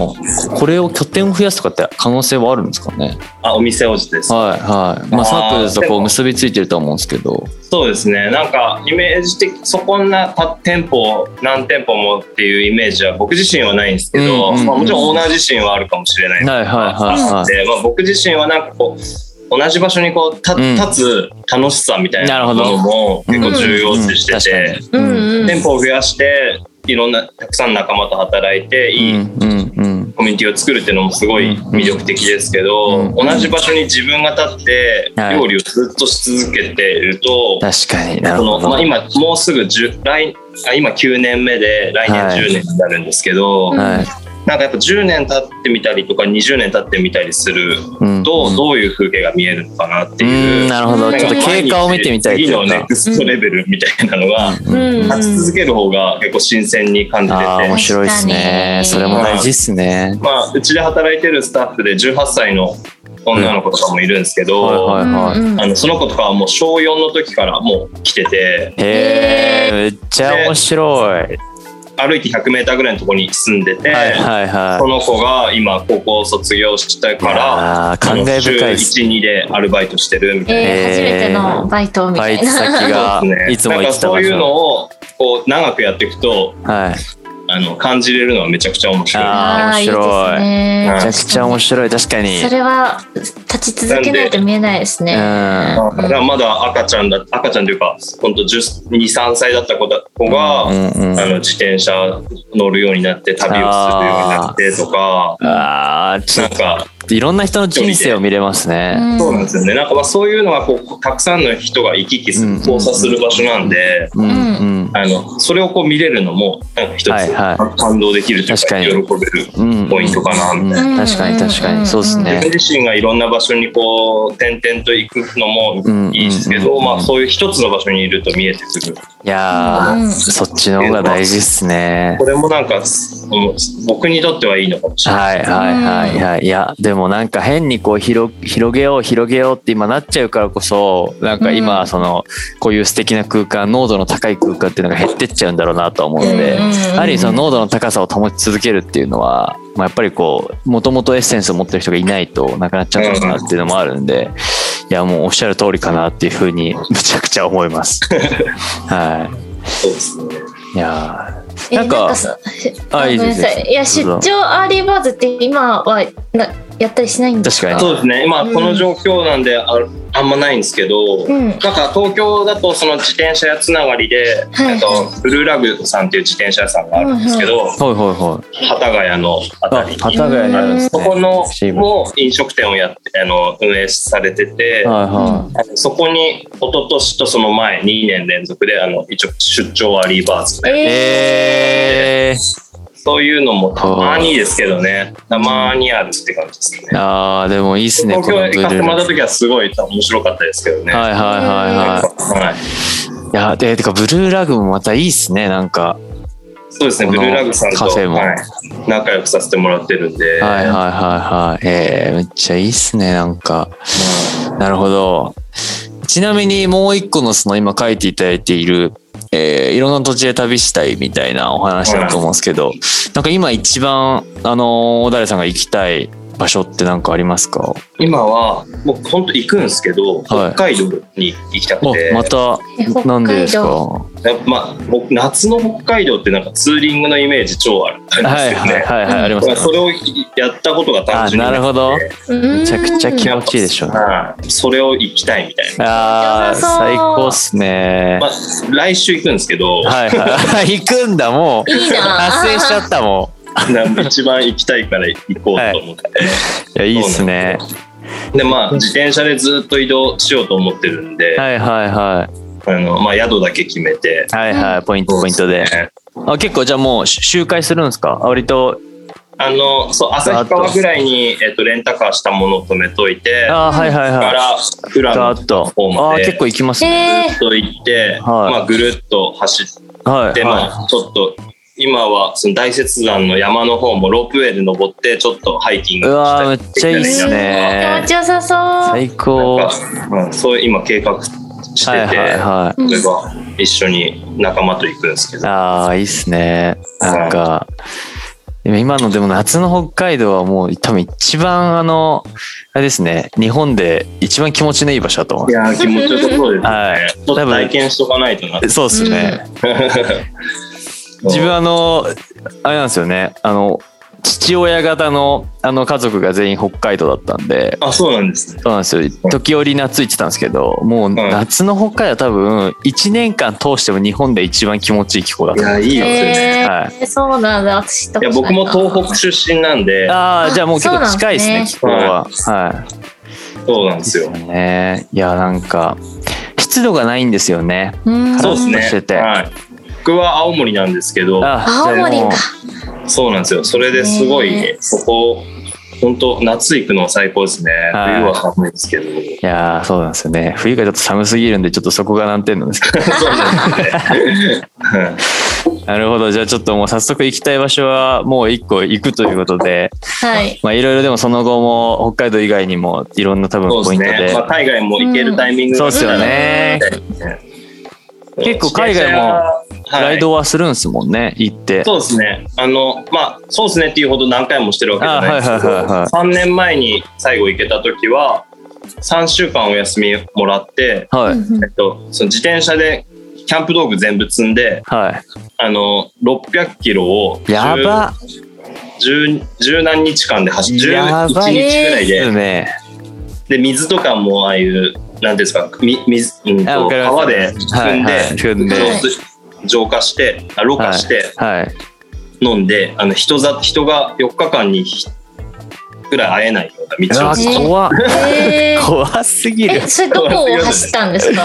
A: これを拠点を増やすとかって可能性はあるんですかね？
C: あお店王子です。
A: はいはい。まあ
C: あー
A: サークルズとこう結びついてると思うんですけど。
C: そうですね。なんかイメージ的そこんなた店舗何店舗もっていうイメージは僕自身はないんですけど、
A: うんうんうん。
C: まあ、もちろんオーナー自身はあるかもしれない。
A: はいはいはいはい。
C: で、まあ、僕自身はなんかこう同じ場所にこうた
A: うん。
C: 立つ楽しさみたいなも
A: なるほど
C: のも結構重要視してて、
A: うん
B: うんうん。
C: 店舗を増やしていろんなたくさん仲間と働いていいコミュニティを作るっていうのもすごい魅力的ですけど、
A: うん
C: 同じ場所に自分が立って
A: はい。
C: 料理をずっとし続けていると、
A: 確かになる
C: その
A: ほど、
C: まあ、今もうすぐ10来あ今9年目で来年
A: はい。
C: 10年になるんですけど、
A: はい
C: なんかやっぱ10年経ってみたりとか20年経ってみたりする
A: うん。
C: とどういう風景が見えるのかなって
A: う
C: いう。
A: ん。なるほど。ちょっと経過を見てみたいとい
C: 次のネクストレベルみたいなのが立ち続ける方が結構新鮮に感じてて、
A: ああ面白いですね。それも大事っすね。
C: まあ、うちで働いてるスタッフで18歳の女の子とかもいるんですけど、
A: はいはいはい。
B: うんうん
C: あのその子とかはもう小4の時からもう来てて。
A: へえめっちゃ面白い
C: 歩いて 100m ぐらいのところに住んでて、
A: はいはいはい
C: その子が今高校を卒業したから
A: 感慨深いです
C: 12でアルバイトしてるみたいな。
B: えー、初めてのバイトみたい
A: バイト先
B: な。
A: が
C: そうですね
A: いつも行ってた場
C: なんかそういうの
A: 所
C: をこう長くやっていくと
A: はい
C: あの感じれるのはめちゃくちゃ面白い。
A: あー面白い。
B: いいですね。
C: はい。
A: めちゃくちゃ面白い。確かに。
B: それは立ち続けないと見えないですね。
A: うん。
C: だからまだ赤ちゃんだ赤ちゃんというか本当23歳だった子だ子が、
A: うんうん
C: あの自転車乗るようになって旅をするようになってとか。
A: あーちょっ
C: なんか
A: といろんな人の人生を見れますね。
B: うん。
C: そうなんですよね。なんかまあそういうのがこうたくさんの人が行き来す
A: うん。
C: る交差する場所なんで、
A: うん。うん。
C: あのそれをこう見れるのもなんか一つ感動できるというか
A: 確かに。
C: 喜べる
A: うん
C: ポイントかなみたいな。
A: うん。確かに確かに。そうです
C: 自
A: ね
C: 分自身がいろんな場所にこう転々と行くのもいいですけど、
A: うん。
C: まあ、そういう一つの場所にいると見えてくる
A: いや
B: うん。
A: ーそっちの方が大事っすね。
C: これもなんかうん僕にとってはいいのかもしれない。
A: はいはいはいはい。いやでもなんか変にこう広広げよう広げようって今なっちゃうからこそなんか
B: うん。
A: 今そのこういう素敵な空間濃度の高い空間っていうのが減ってっちゃうんだろうなとは思うので
B: うんうんうん
A: やはりその濃度の高さを保ち続けるっていうのはまあやっぱりこうもともとエッセンスを持ってる人がいないとなくなっちゃうんだろうなっていうのもあるんでいやもうおっしゃる通りかなっていうふうにむちゃくちゃ思います。は
C: そうですね。
A: いいや
B: え
A: なんかあ
B: あごめんなさ
A: い。いです。
B: い。いや、出張アーリーバーズって今はなやったりしないんですか？
A: 確か
C: そうですね。今この状況なんでああんまないんですけど、
B: うん。
C: なんか東京だとその自転車屋つながりで、
B: はい
C: えっとブルーラグさんっていう自転車屋さんがあるんですけど、
A: はいはいはい。
C: 幡ヶ谷のあたり。
A: 幡ヶ谷にあるんですね。
C: そこのも飲食店をやってあの運営されてて、
A: はいは
C: あのそこに一昨年とその前2年連続であの一応出張アリーバーズで、
A: い。
B: え
A: えー。
C: そういうのもたまにですけどねたまにあるって感じですね。
A: ああ、でもいいっすね、
C: 東京行かせてもらった時はすごい面白かったですけどね。
A: はいはいはいはい。
C: はい
A: いや、で、てか、ブルーラグもまたいいっすね、なんか。
C: そうですね、ブルーラグさんと、
A: カフェも
C: はい仲良くさせてもらってるんで、
A: はいはいはいはい。えー、めっちゃいいっすね、なんか。なるほど。ちなみにもう一個のその今書いていただいている、えーいろんな土地で旅したいみたいなお話だと思うんですけど、なんか今一番、あのー、小田さんが行きたい場所って何かありますか？
C: 今は、僕本当行くんですけど、北海道に行きたくて、
A: あ、また、
B: ー
A: なんでですか？
C: やっぱまあ、僕夏の北海道ってなんかツーリングのイメージ超あるんですよね。
A: はいはいはいはい、ありますね
C: それをやったことが単
A: あ、
C: 純に
A: なるほど。
B: め
A: めちゃくちゃ気持ちいいでしょうね。
C: はいそれを行きたいみたいな。
A: ああ、最高っすね
C: ま。あ、来週行くんですけど、
A: はいはい。行くんだ、もう。
B: いいな
A: 達成しちゃったも
C: なんで 一番行きたいから行こうと思って。
A: ん。いや、いいっすね。
C: で、まあ、自転車でずっと移動しようと思ってるんで、
A: はいはいは
C: あのまあ、宿だけ決めて。
A: い。はいはい、ポイントポイントで。
C: ね
A: あ結構じゃあもう周回するんですか？割と。
C: あの、そう、旭川ぐらいに、えっと、レンタカーしたものを止めといて、
A: あーはいはい
C: か
A: はい。
C: ら、富良野
A: ガーッと。
C: 方まで
A: 結構行きますね。
B: え
C: ずっと行って、
A: はい
C: まあ、ぐるっと走っ
A: はい。
C: て、ま
A: は
C: あ、ちょっと、今はその大雪山の山の方もロープウェイで登ってちょっとハイキング
A: うわー
C: したり
A: めっちゃいいっす
B: ー、
A: ね
B: 気持ちよさそう
A: 最高。は
C: なんかうんそういう今計画してて、
A: いはいは
C: それが一緒に仲間と行くんですけ
A: い。
C: ど、
A: ああ、いいっすね。なんか、今のでも夏の北海道はもう多分一番あの、あれですね、日本で一番気持ちのいい場所だと思い
C: いやー気持ちよさそうですね、
A: はい
C: ちょっと体験しとかないとな。
A: そうっすね。自分あの、あれなんですよね、あの、父親方のあの家族が全員北海道だったんで、
C: あそうなんですね。
A: そうなんですよ。時折夏行ってたんですけど、もう夏の北海道は多分1年間通しても日本で一番気持ちいい気候だと思う。
C: いやいいよね、
B: え
A: は
B: ー、そうなんだ。私
C: い。や僕も東北出身なんで。
A: ああ、じゃあもう結構近いですね、
B: す
A: 気候は。はい。
C: そうなんですよ。
A: ね。いや、なんか、湿度がないんですよね。
B: うん。
C: そうですね
A: してて。
C: はい、僕は青森なんですけど
A: あ
B: 青森か。
C: そうなんですよ。それですごい、
B: ね
C: そこ本当夏行くのは最高ですね。
A: はい。
C: 冬は寒いですけど。
A: いやーそうなんですよね。冬がちょっと寒すぎるんで、ちょっとそこが難点なんですけど。
C: なんですね。
A: なるほど。じゃあちょっともう早速行きたい場所はもう一個行くということで、
B: はい。
A: まあいろいろでもその後も北海道以外にもいろんな多分ポイントで。
C: ね、まあ、海外も行けるタイミング
A: そうっすよね結構海外もライドはするんですもんね、行って。
C: そうですね。あの、まあ、そうですねっていうほど何回もしてるわけじゃないですけ
A: あはいはいはいはい
C: ど、3年前に最後行けた時は、3週間お休みもらって、
A: はい。
B: うん
C: えっと、その自転車でキャンプ道具全部積んで、
A: は
C: あの、600キロを
A: い。やば。
C: 十十何日間で走って、
A: やば
C: 11
A: い
C: 日ぐらい
A: で。
C: で、水とかもああいう、なんですか、み水、うんと
A: あわかります
C: 川で汲んで、
A: はいはい。汲んで
C: 浄化して、あろ過して、
A: はい。
C: 飲んであの人ざ人が4日間にひぐらい会えないような道をずっと。
A: 怖っ。
B: えー。
A: 怖すぎる。
B: え。それどこを走ったんですか？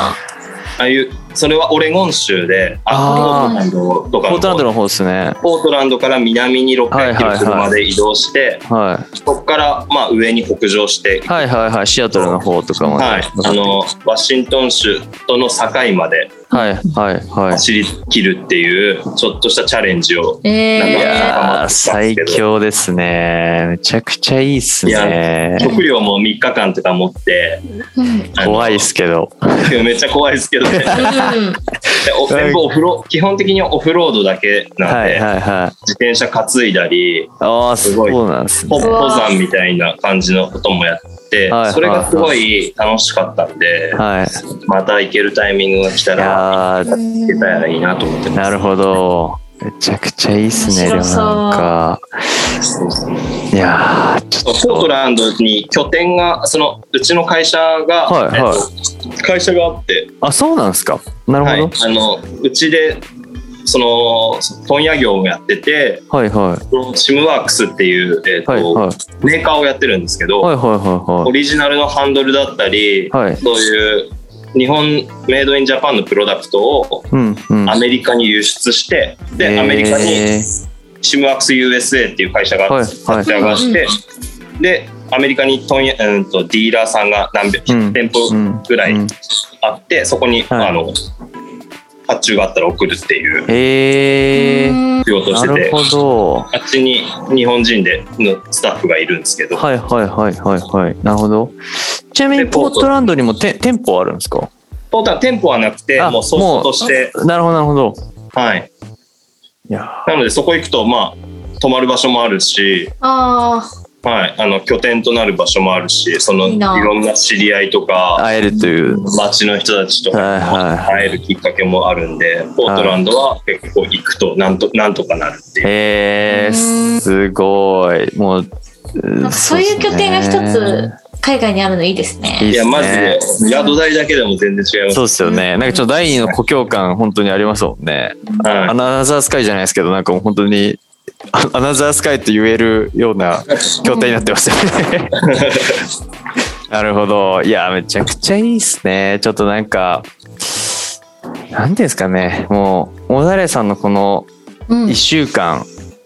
C: ああいうそれはオレゴン州で
A: あー
C: ポートランドの
A: 方ですね。
C: ポートランドから南に600キロ車で移動して、
A: は
C: そこからまあ上に北上して、
A: い。はいはいはい。シアトルの方とかまで。
C: はいあのワシントン州との境まで
A: はいはいはい。
C: 走り切るっていうちょっとしたチャレンジを
B: え
A: い
C: なんか
A: やー最強ですね。めちゃくちゃいいっすね。
C: 食料も3日間とか持って
A: 怖いっすけど。
C: めっちゃ怖いですけどね全部オフロ基本的にはオフロードだけなんで、
A: はいはいはい。
C: 自転車担いだり
A: ああ、
C: すごい
A: そうなんですね
C: ポ。登山みたいな感じのこともやって、
A: はい
C: それがすごい楽しかったんで、
A: はい。
C: また行けるタイミングが来た
A: い
C: ら
A: やー
C: 行けたらいいなと思ってます。
A: なるほど。めちゃくちゃいいっすね、なんか。いやーちょっと。
C: ポートランドに拠点がそのうちの会社が、
A: はいはい。
C: えっと会社があって、
A: あそうなんですか。なる
C: はい、
A: ほ
C: あのうちでその問屋業をやってて
A: ど、はい、はい。
C: シムワークスっていう、えっと
A: はいはい。
C: メーカーをやってるんですけど、
A: はいはいはい。
C: オリジナルのハンドルだったり、
A: はい。
C: そういう日本メイドインジャパンのプロダクトを
A: うんうん。
C: アメリカに輸出して、でアメリカに
A: え
C: シムワークス USA っていう会社が
A: はい
C: 立ち上がって、でアメリカに問屋、うん、とディーラーさんが何百、
A: うん。
C: 店舗
A: うん
C: ぐらい
A: うん。
C: あって、そこに、
A: はい。
C: あの発注があったら送るっていう
A: えー、
C: 仕事をしてて。
A: なるほど。
C: あっちに日本人でのスタッフがいるんですけど、
A: はいはいはいはいはい。なるほど。ちなみに
C: で
A: ポート。ランドにもて店舗あるんですか？
C: トータル店舗はなくて
A: あ
C: もうソースとして。
A: なるほどなるほど。
C: はい。
A: いや
C: なのでそこ行くとまあ泊まる場所もあるし、
B: あ
C: はい、あの拠点となる場所もあるしそのいろんな知り合いとか
A: 会えるという。
C: 街の人たちと会えるきっかけもあるんでポートランドは結構行くとなんとなんとかなるっていう。
A: えー、
B: うん。
A: すごい。もう
B: なんかそういう拠点が一つ海外にあるのいいですね。
C: いや、マジで、宿代だけでも全然違います。
A: そうですよね。なんかちょっと第二の故郷感本当にありますもんね。
C: はい。
A: アナザースカイじゃないですけどなんかもう本当にあアナザースカイと言えるような 筐体になってますよね。なるほど。いや、めちゃくちゃいいっすね。ちょっとなんか、なんていうんですかね。もう、小田さんのこの
B: うん
A: 1。週間、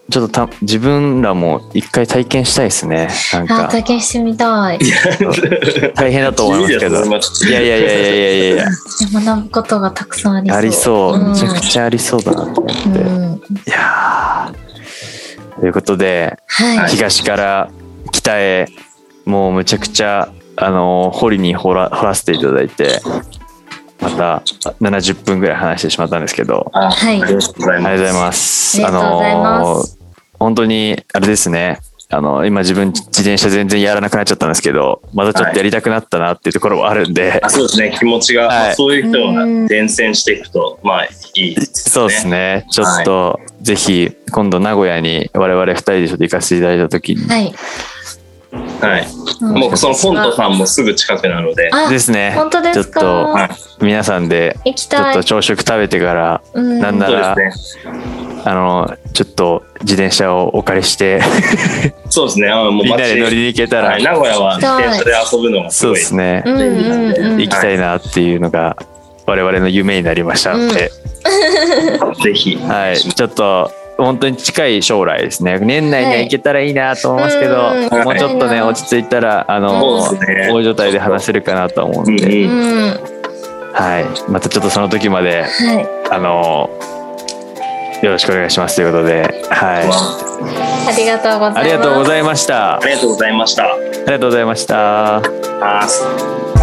A: ちょっとた自分らも一回体験したいですね。なん
B: あ、
A: か、
B: 体験してみたい。
A: 大変だと思いますけど。
C: い
A: やいやいやいやいやいやいや、
B: 学ぶことがたくさんありそう。
A: ありそう。
B: ん
A: めちゃくちゃありそうだなと思って。
B: うん。
A: いやーということで、
B: はい。
A: 東から北へもうむちゃくちゃあの掘りに掘ら掘らせていただいてまた70分ぐらい話してしまったんですけど
C: あ
B: はい
C: ありがとうございます。
A: ありがとうございます。
B: あ
A: の本当にあれですねあの今自分自転車全然やらなくなっちゃったんですけどまたちょっとやりたくなったなっていうところもあるんで、
C: あそうですね、気持ちが、
A: はい。
C: まあそういう人は
B: うん
C: 伝染していくと、まあいいですね。
A: そうですね。ちょっと、ぜひ今度名古屋に我々2人でちょっと行かせていただいた時に、
B: はい。
C: はい。
B: うん。
C: もうそのフォントさんもすぐ近くなので、
B: あ、
A: ですね。
B: 本当ですか？
A: ちょっと
C: はい
A: 皆さんで
B: 行きたい。
A: ちょっと。朝食食べてから
B: うん。
A: なんなら。あのちょっと自転車をお借りして
C: そうですね。あのもう
A: みんなで乗り
C: 街
A: に行けたら、
C: はい、名古屋は自転車で遊ぶのがす
A: そう
C: ごい
A: ですね、
B: うんうんうん。
A: 行きたいなっていうのが我々の夢になりましたので、
C: ぜひ。
A: はい、ちょっと本当に近い将来ですね年内には行けたらいいなと思いますけど、
B: うん
A: もうちょっとね落ち着いたらあの
C: ね
A: 大所帯で話せるかなと思うんで、
C: うん。
A: はい、またちょっとその時まで
B: はい。
A: あのよろしくお願いしますということで、は
B: ありがとうございます。
A: い、ありがとうございました。
C: ありがとうございました。
A: ありがとうございました。